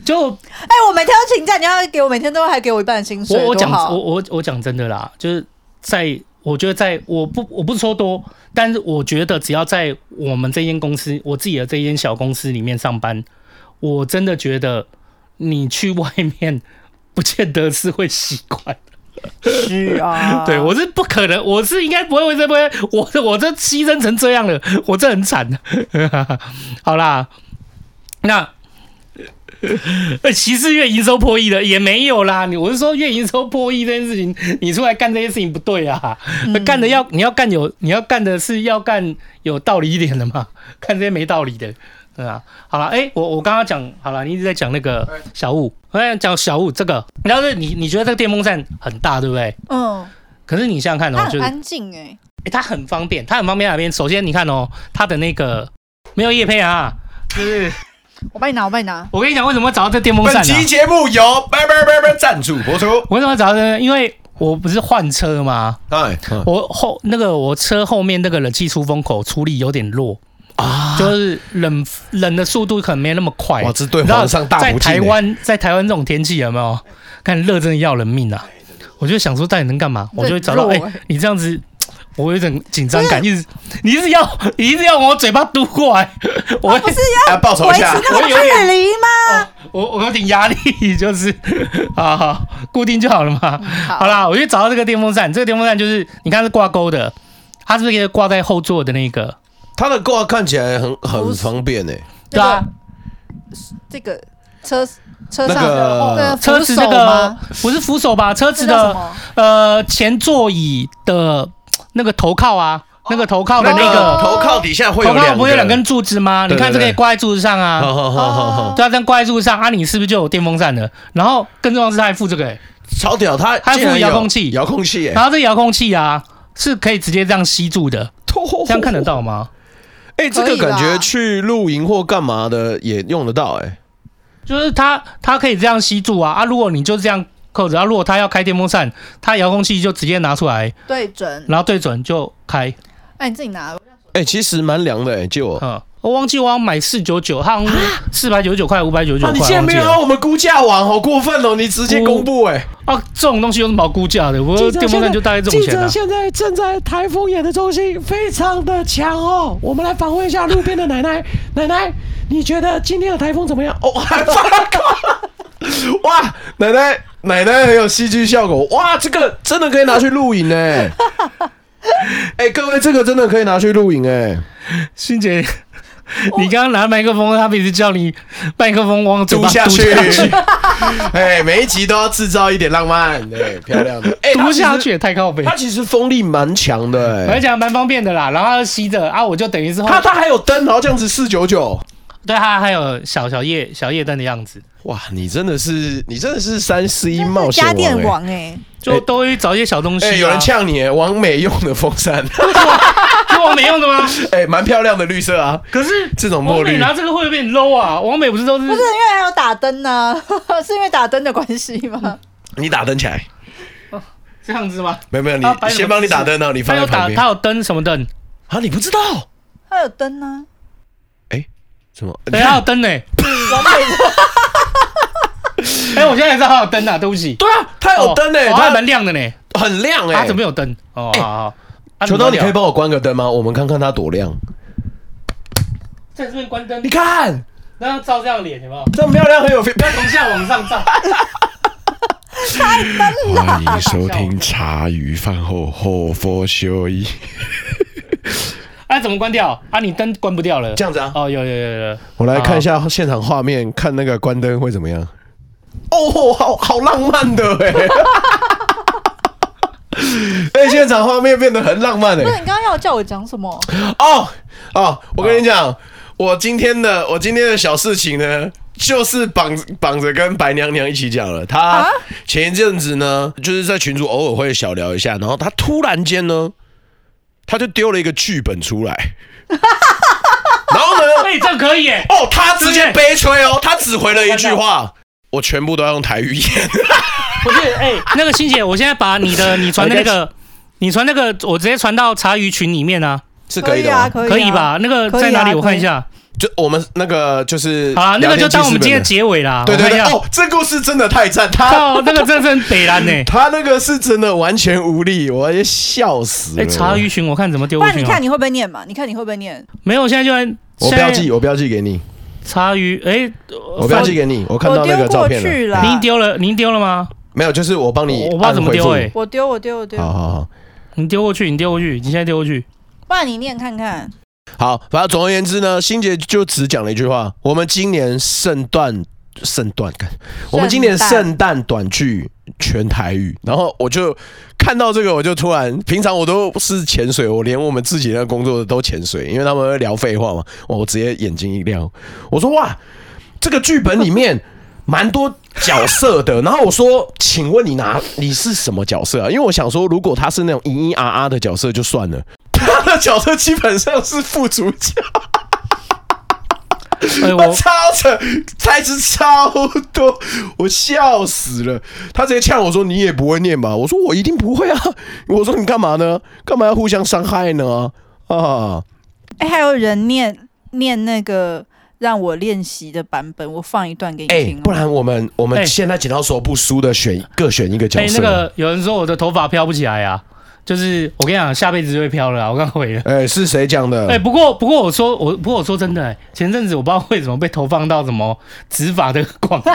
就哎、欸，我每天都请假，你要给我每天都还给我一半的薪水，我讲我我我讲真的啦，就是在。我觉得在我不我不是说多，但是我觉得只要在我们这间公司，我自己的这间小公司里面上班，我真的觉得你去外面不见得是会习惯。是啊，*laughs* 对我是不可能，我是应该不会为这不会，我我这牺牲成这样了，我这很惨的。*laughs* 好啦，那。*laughs* 呃，其实月营收破亿的也没有啦。你我是说，月营收破亿这件事情，你出来干这些事情不对啊。干、嗯、的要你要干有你要干的是要干有道理一点的嘛，干这些没道理的，对啊。好了，哎、欸，我我刚刚讲好了，你一直在讲那个小物，我在讲小物这个。然后是你你觉得这个电风扇很大，对不对？嗯。可是你想想看哦，就安静哎，哎，它很方便，它很方便哪边？首先你看哦，它的那个没有叶配啊，就是。我帮你拿，我帮你拿。我跟你讲，为什么要找到这电风扇？本期节目由拜拜拜拜赞助播出。我为什么要找到这个？因为我不是换车吗？哎，我后那个我车后面那个冷气出风口出力有点弱啊，就是冷冷的速度可能没那么快。哇，这对皇上大在台湾，在台湾这种天气有没有？看热真的要人命啊！我就想说，到底能干嘛？我就会找到。哎，你这样子。我有一种紧张感，一直你一直要，你一直要往我嘴巴嘟过来，我不是要报仇一下，我有点离吗？我我有点压力，*laughs* 就是好好固定就好了嘛。好啦，我就找到这个电风扇，这个电风扇就是你看是挂钩的，它是不是可以挂在后座的那个？它的挂看起来很很方便诶。对啊，这个车车上的车子这个不是扶手吧？车子的呃前座椅的。那个头靠啊，那个头靠的那个头靠底下会有头靠不会有两根柱子吗？你看这个可以挂在柱子上啊。好好好好，对啊，这样挂在柱子上啊，你是不是就有电风扇了？然后更重要的是它还附这个，超屌，它还附遥控器，遥控器，然后这遥控器啊是可以直接这样吸住的，*laughs* 这样看得到吗？哎，这个感觉去露营或干嘛的也用得到，哎，就是它它可以这样吸住啊啊，如果你就这样。扣着，啊如果他要开电风扇，他遥控器就直接拿出来对准，然后对准就开。哎，你自己拿。哎，其实蛮凉的哎，借我。嗯，我忘记我要买四九九，好像四百九十九块，五百九十九块。你竟然没有让我们估价网，好过分哦！你直接公布哎。啊，这种东西有什么好估价的？我电风扇就大概这种钱。记者现在正在台风眼的中心，非常的强哦。我们来访问一下路边的奶奶，奶奶，你觉得今天的台风怎么样？哦，*laughs* 还发哇，奶奶。奶奶很有戏剧效果哇！这个真的可以拿去录影哎！*laughs* 哎，各位，这个真的可以拿去录影哎！欣姐，*laughs* 你刚刚拿麦克风，他一直叫你麦克风往嘟下去。*laughs* 哎，每一集都要制造一点浪漫，对，漂亮的。*laughs* 哎，嘟下去也太靠北。它其实风力蛮强的，哎，讲蛮方便的啦。然后吸着啊，我就等于是它它还有灯，然后这样子四九九。对，它还有小小夜小夜灯的样子。哇，你真的是你真的是三 C 冒险王家电王哎，就都会找一些小东西。哎，有人呛你，王美用的风扇，是王美用的吗？*laughs* 哎，蛮漂亮的绿色啊。可是这种墨绿，王美拿这个会不会变 low 啊？王美不是都是？不是因为还有打灯呢？*laughs* 是因为打灯的关系吗？*laughs* 你打灯起来，这样子吗？没有没有，你先帮你打灯哦。你放在旁边。他有灯什么灯？啊，你不知道？它有灯呢。什么？对，还有灯呢。王美哎，我现在知道还有灯啊，对不起。对啊，它有灯呢，它还蛮亮的呢，很亮哎。它怎么有灯？哦，好好。球刀，你可以帮我关个灯吗？我们看看它多亮。在这边关灯，你看，然后照这样脸，有没有？这么漂亮，很有 feel。不要从下往上照。开灯了。欢迎收听茶余饭后后佛修一。哎，怎么关掉？啊，你灯关不掉了。这样子啊？哦，有有有有。我来看一下现场画面，看那个关灯会怎么样？哦，好好浪漫的哎。*laughs* 哎，现场画面变得很浪漫哎！不是你刚刚要叫我讲什么？哦哦，我跟你讲，我今天的我今天的小事情呢，就是绑绑着跟白娘娘一起讲了。她前一阵子呢，就是在群主偶尔会小聊一下，然后她突然间呢，她就丢了一个剧本出来，*laughs* 然后呢，*laughs* 哎，这可以耶！哦，她直接悲催哦，她只回了一句话，我全部都要用台语演。*laughs* 不是，哎、欸，那个欣姐，我现在把你的你传的那个，你传那个，我直接传到茶余群里面啊，是可以的吗？可以、啊、可以吧？那个在哪里？我看一下，就我们那个就是好啊，那个就当我们今天结尾啦。对对对，哦，这故事真的太赞，他那个真的是北蓝呢，*laughs* 他那个是真的完全无力，我也笑死了。哎、欸，茶余群，我看怎么丢。那你看你会不会念嘛？你看你会不会念？没有，现在就在我标记，我标记给你。茶余，哎、欸，我标记给你，我看到那个照片了。您丢了，您丢了吗？没有，就是我帮你，我不知道怎么丢哎，我丢我丢我丢，好好好，你丢过去，你丢过去，你现在丢过去，不然你念看看。好，反正总而言之呢，欣姐就只讲了一句话：我们今年圣诞圣诞感，我们今年圣诞短剧全台语。然后我就看到这个，我就突然，平常我都是潜水，我连我们自己的工作都潜水，因为他们会聊废话嘛，我直接眼睛一亮，我说哇，这个剧本里面。蛮多角色的，然后我说，请问你拿你是什么角色啊？因为我想说，如果他是那种咿咿啊啊的角色就算了，*laughs* 他的角色基本上是副主角，我超扯，台词超多，我笑死了。他直接呛我说：“你也不会念吧？”我说：“我一定不会啊。”我说：“你干嘛呢？干嘛要互相伤害呢？”啊，哎，还有人念念那个。让我练习的版本，我放一段给你听。欸、不然我们我们现在剪刀手不输的选，各选一个角色。哎、那个有人说我的头发飘不起来啊，就是我跟你讲，下辈子就会飘了。我刚回了。哎、欸，是谁讲的？哎、欸，不过不过我说我不过我说真的、欸，前阵子我不知道为什么被投放到什么执法的广告，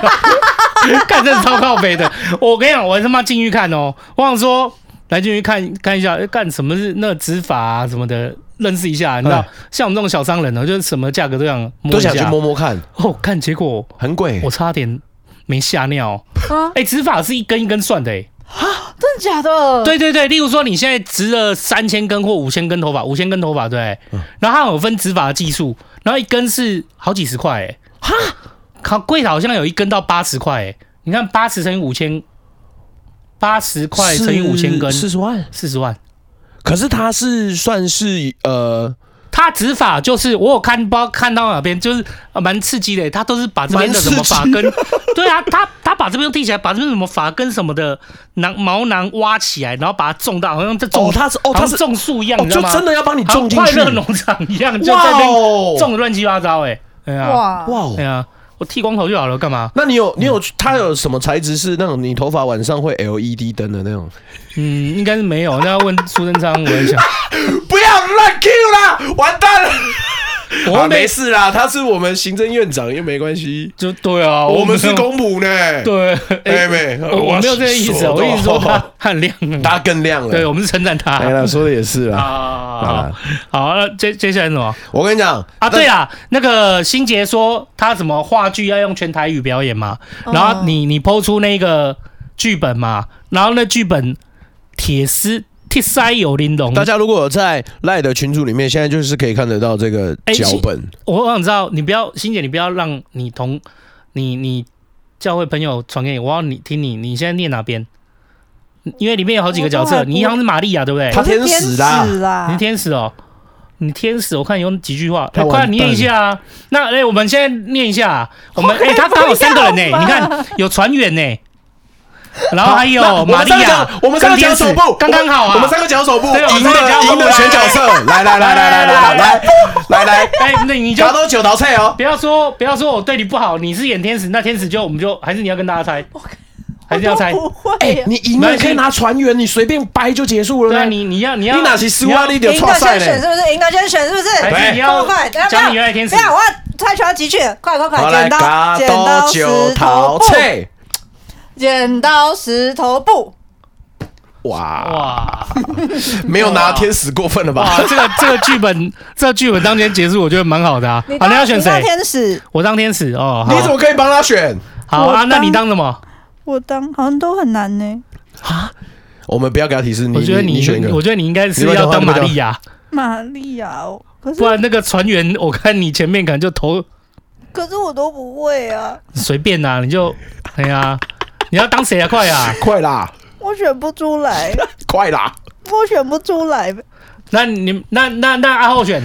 看真的超靠北的。我跟你讲，我他妈进去看哦，我想说来进去看看一下，干什么是那个植发啊什么的。认识一下，你知道，欸、像我们这种小商人呢，就是什么价格都想摸一下，都想去摸摸看。哦，看结果很贵，我差点没吓尿。哎、欸，植发是一根一根算的、欸，哎，真的假的？对对对，例如说你现在植了三千根或五千根头发，五千根头发对，嗯、然后它有分植发的技术，然后一根是好几十块，哎，哈，靠，贵的好像有一根到八十块，哎，你看八十乘以五千，八十块乘以五千根，四十万，四十万。可是它是算是呃，他植法就是我有看，不知道看到哪边，就是蛮刺激的。他都是把这边的什么发根，*laughs* 对啊，他他把这边剃起来，把这边什么发根什么的囊毛囊挖起来，然后把它种到，好像在种，哦，他是哦，他是种树一样，哦，就真的要帮你种进去，快乐农场一样，就在那边种的乱七八糟，哎，对啊，哇。哇，对啊。我剃光头就好了，干嘛？那你有你有他有什么材质是那种你头发晚上会 LED 灯的那种？嗯，应该是没有。那要问苏贞昌，我也想，*laughs* 不要乱 Q 啦，完蛋了。*laughs* 我没，没事啦，他是我们行政院长，又没关系。就对啊，我们是公仆呢。对，*laughs* 妹妹，我我没有这个意思，我意思说他很亮，他更亮了。对，我们是称赞他。哎呀，说的也是啊。好，好，那接接下来什么？我跟你讲啊，对啊，那个新杰说他什么话剧要用全台语表演嘛，然后你你 po 出那个剧本嘛，然后那剧本铁丝。铁塞有玲珑，大家如果有在赖的群组里面，现在就是可以看得到这个脚本。欸、我想知道，你不要，欣姐，你不要让你同你你教会朋友传给你，我要你听你，你现在念哪边？因为里面有好几个角色，你好像是玛利亚，对不对？他天使啦，你是天使哦，你天使，我看有几句话，欸、快念一下啊！那哎、欸，我们现在念一下，我们 *laughs* 哎、欸，他刚好三个人呢，你看有船员呢。*laughs* 然后还有玛利亚，我们三个讲手部，刚刚好啊。我们三个讲手部，赢的赢的选角色，来来来来来来来来来来，哎，那你就卡都九道菜哦。不要说不要说我对你不好，你是演天使，那天使就我们就还是你要跟大家猜，还是要猜？不会哎，啊。你赢了可以拿船员，你随便掰就结束了对啊，你你要你要你哪是输啊？你得赢的错赛先选是。不是？赢的先选是不是？不要，我要猜拳要集去，快快快！剪刀剪刀九石头布，菜。剪刀石头布。哇，哇 *laughs* 没有拿天使过分了吧哇，？这个这个剧本 *laughs* 这个剧本当天结束，我觉得蛮好的啊。好，你要选谁？天使，我当天使哦。好你怎么可以帮他选？好啊？那你当什么？我当好像都很难呢。啊我们不要给他提示，你我觉得你你选一个我。觉得你应该是要当玛利亚，玛利亚哦，可是不然那个船员，我看你前面可能就投可是我都不会啊，随便呐，你就哎呀，你要当谁啊？快啊！快啦，我选不出来，*laughs* 快啦！我选不出来。那你那那那阿浩选，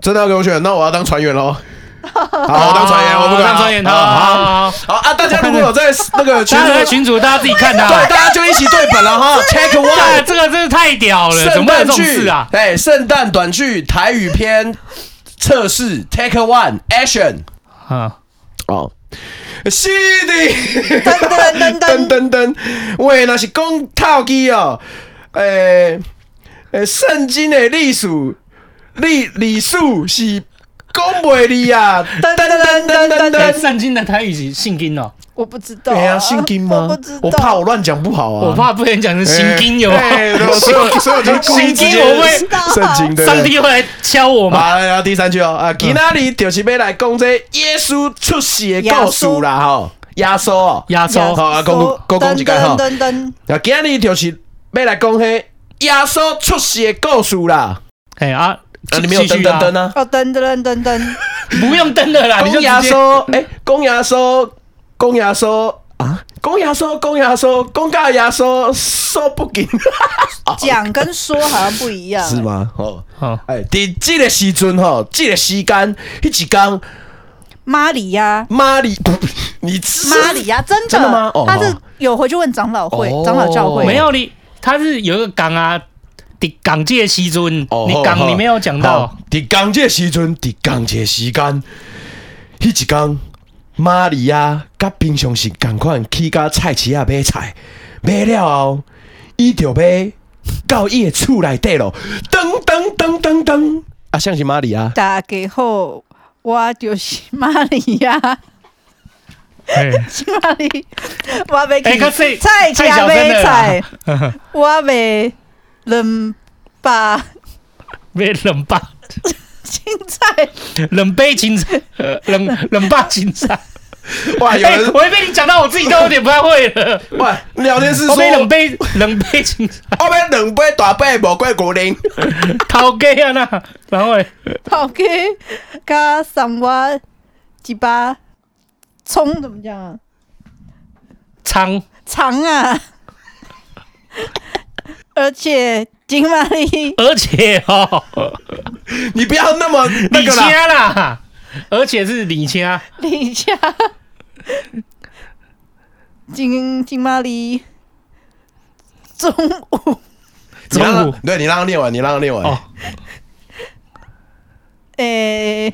真的要给我选，那我要当船员喽。*laughs* 好，我当船员，我不敢当船员，好好好好。好啊！大家如果有在那个 *laughs* 群群主，大家自己看的啊。对，大家就一起对本了哈。Take 哇，one，这个真是太屌了，怎圣诞剧啊？哎，圣诞短剧台语篇测试，Take one，Action。啊，哦，是的，噔噔噔噔。噔噔，喂，那是讲套机哦，诶诶，圣经的历史历历史是讲袂哩啊，*laughs* 噔噔噔噔噔哎噔。圣经的台语是圣经哦，我不知道、对啊，信经吗？我不知道，我怕我乱讲不好啊，我怕不能讲成圣经有吗？哎对 *laughs* 所以我所以我就故意直接圣经我会圣经对。上帝会来敲我吗？好，然后第三句哦，啊，今仔日就是要来讲这耶稣出世的故事啦，吼，耶稣哦，耶稣。好啊，讲讲讲一个吼，噔噔噔，啊，今仔日就是要来讲迄耶稣出世的故事啦，哎啊，啊，你没有噔噔噔啊，哦噔噔噔噔，不用噔的啦，你就直接稣，诶，公牙说，啊，讲耶稣，讲耶稣，讲到耶稣说不紧，讲跟说好像不一样，是？吗？哦。好，哎，伫这个时阵吼，这个时间，迄一天，玛里亚，玛丽，你知玛里呀，真的真的吗哦他是有回去问长老会哦，长老教会没有你，他是有一个港啊，的港界西尊，哦你港你没有讲到，伫讲这个时阵，伫讲这个时间，迄一天，玛利亚甲平常时共款去甲菜市仔买菜，买了后，伊就要到伊的厝内底咯，噔噔噔噔噔，啊，像是玛利亚，大家好，我就是玛利亚，哎，*laughs* 玛利，我要哎可是去菜市太小买菜啦，我买冷巴没冷霸，*laughs* 青菜，冷杯青菜，呃冷冷霸青菜。哇，有哎，人我会被你讲到我自己都有点不太会了。哇，聊天室我说，冷杯冷杯青菜，我买两杯大杯无过古灵。头家啊那，然后嘞好给加上我几把葱，怎么讲啊？长长啊，*laughs* 而且金玛丽而且哦，你不要那么那李个啦。掐啦，而且是李掐，李家。金金玛丽中午。你让中午他对你让他念完，你让他念完。哦，诶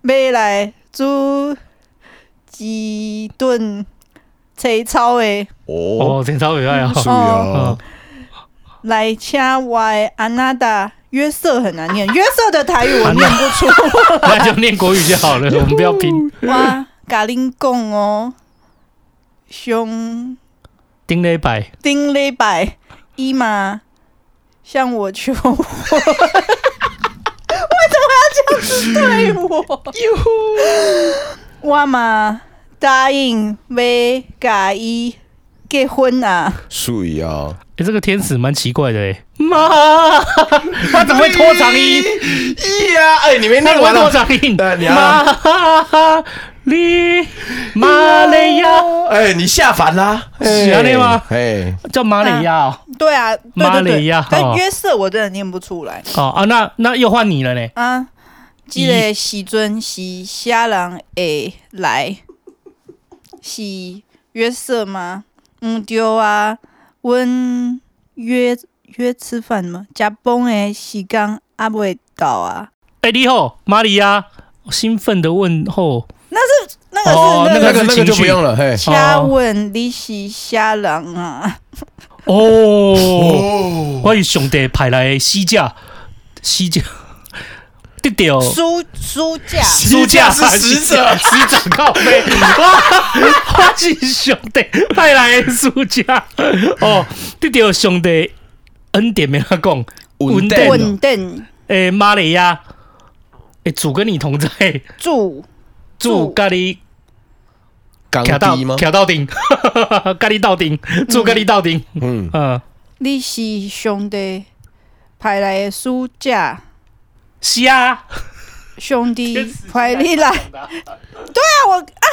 买来煮几顿菜炒的，哦，哦，真超可爱哦，注意哦。来请我的安娜达约瑟很难念，约瑟的台语我念不出。*laughs* 那就念国语就好了，*laughs* 我们不要拼。哇，嘎林贡哦，上丁雷拜，丁雷拜伊嘛向我求婚，*laughs* 为什么要这样子对我？我嘛答应要甲伊结婚啊！所以啊。哎，这个天使蛮奇怪的哎，妈，*laughs* 他怎么会拖长音？呀，哎，你没念完了。长音？对你要玛丽玛利亚哎，你下凡啦。是这样吗哎，叫玛利亚哦。对啊，对对玛对利亚，但哦约瑟我真的念不出来哦啊，那那又换你了呢？啊。这个时阵是啥人会来？是约瑟吗？嗯对啊，阮约约吃饭嘛，食饭的时间还未到啊。哎、欸，你好，玛利亚，兴奋的问候。那是那个是、哦、那个那个就不用了。嘿，请问你是啥人啊？哦，哦我是上帝派来的使者，使者得到书书架，书架是使者，使者靠背。我是兄弟派来的书架。哦，得到上帝恩典，没他讲。稳定。稳定。诶，玛利亚，诶，主跟你同在，主主咖喱。卡到吗？卡到顶，咖喱到顶，住咖喱到顶。嗯。嗯，你是兄弟派来的书架，是啊，兄弟派你来。对啊，我啊，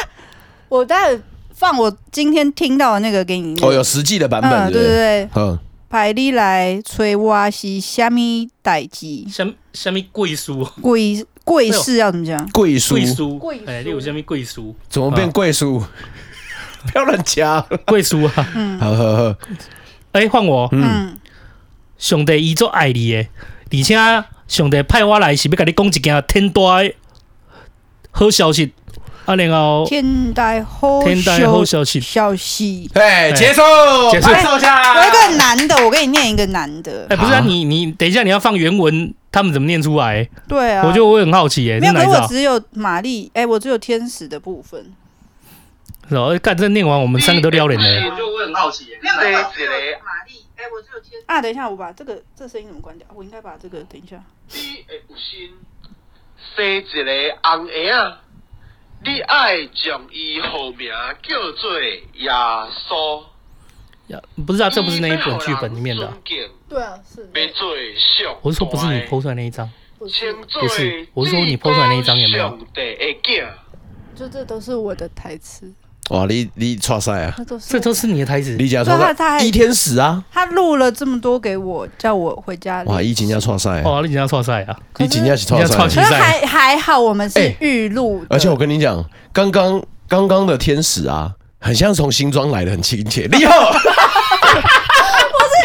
我待会放我今天听到的那个给你。哦，有实际的版本。嗯，对对对。嗯，派你来催我是虾米代志？什什么贵书？贵。贵事要怎么讲？贵书，贵书，哎，你有什么贵书？怎么变贵书？*laughs* 不要乱讲，贵书啊！嗯，好好好，哎，换我。嗯，兄弟伊做爱你的，而且上帝派我来是要跟你讲一件天大的好消息。啊，然后天大好天大好消息，消息。哎，结束，结束，收下。有一个男的，我给你念一个男的。哎，不是啊，你你等一下，你要放原文。他们怎么念出来？对啊，我就我很好奇耶。没有，可是我只有玛丽，哎、欸，我只有天使的部分。是哦，干这念完，我们三个都撩脸了。我就会很好奇耶。没有，没有，玛丽，哎，我只有天。啊，等一下，我把这个这声音怎么关掉？我应该把这个等一下。你会有心生一个红儿啊，你爱将伊号名叫做耶稣。呀，不是啊，这不是那一本剧本里面的。对啊，是。我是说，不是你 PO 出来那一张，不是，我是说你 PO 出来那一张有没有？就这都是我的台词。哇，你你错赛啊！这都是你的台词。你讲错赛。一天使啊！他录了这么多给我，叫我回家。哇，一斤要错赛。哇，你今天要错赛啊！你请假是错赛。可是还还好，我们是预录。而且我跟你讲，刚刚刚刚的天使啊。很像从新庄来的，很亲切。你好，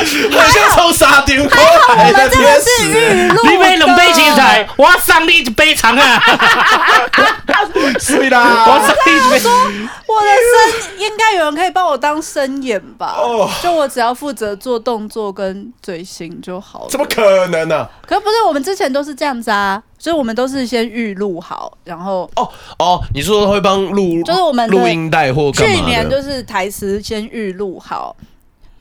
不是，很像从沙丁过来的天使。你杯两杯青菜，我上你一杯长啊！*laughs* 是啦，我送你一杯。说我的声应该有人可以帮我当声演吧？哦，就我只要负责做动作跟嘴型就好了。怎么可能呢？可是不是，我们之前都是这样子啊。所以我们都是先预录好，然后哦哦，你说会帮录，就是我们录音带或去年就是台词先预录好，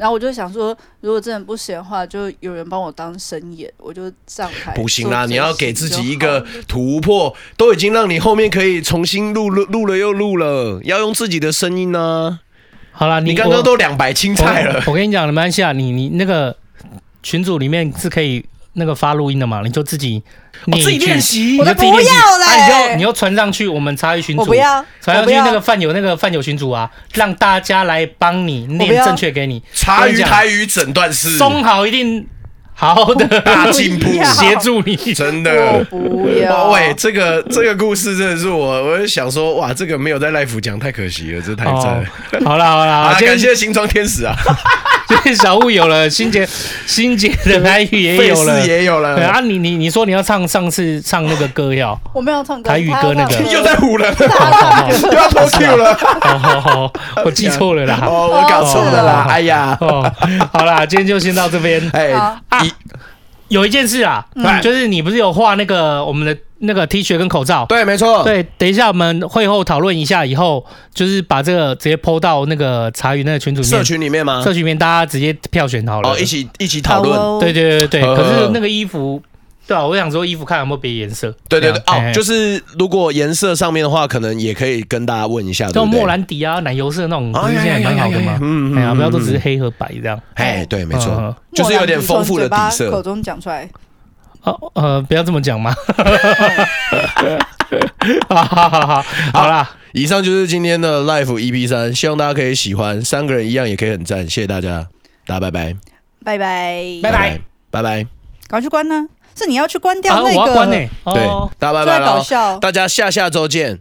然后我就想说，如果真的不行的话，就有人帮我当声演，我就上台。不行啦，你要给自己一个突破，都已经让你后面可以重新录录录了又录了，要用自己的声音呢、啊。好啦，你刚刚都两百青菜了，我，我跟你讲，没关系啊，你你那个群组里面是可以那个发录音的嘛，你就自己。你自己练习，我就不要嘞、啊！你就你要传上去，我们茶余群组，我不要传上去那个饭友那个饭友群组啊，让大家来帮你念正确给你。茶余台语诊断师，松好一定好的大进步，*laughs* 协助你。真的，我不要。喂，这个这个故事真的是我，我就想说，哇，这个没有在 life 讲太可惜了，这太赞了。好了好了，*laughs* 啊，感谢新装天使啊！小物有了，新杰新杰的台语也有了，也有了。啊，你你你说你要唱上次唱那个歌要，*laughs* 我没有唱歌，台语歌那个又在唬人，*laughs* 又要脱 Q 了。*laughs* 好好好，我记错了啦，哦，我搞错了啦，哎呀，哦，好啦，今天就先到这边。哎啊，有一件事啊，就是你不是有画那个我们的。那个 T 恤跟口罩，对，没错。对，等一下我们会后讨论一下，以后就是把这个直接 po 到那个茶余那个群组里面，社群里面吗？社群里面大家直接票选好了，哦，一起一起讨论。对对对对，可是那个衣服，对啊，我想说衣服看有没有别颜色。对对对，哦，就是如果颜色上面的话，可能也可以跟大家问一下，就莫兰迪啊，奶油色那种，不是现在蛮好的吗？嗯嗯，哎呀，不要都只是黑和白这样。哎，对，没错，就是有点丰富的底色。口中讲出来。哦，呃，不要这么讲嘛。好好好好，好啦，以上就是今天的 Life EP 三，希望大家可以喜欢，三个人一样也可以很赞，谢谢大家，大家拜拜，拜拜，拜拜，拜拜，赶快去关呢？是你要去关掉那个？我要关呢。对，大家拜拜了，大家下下周见。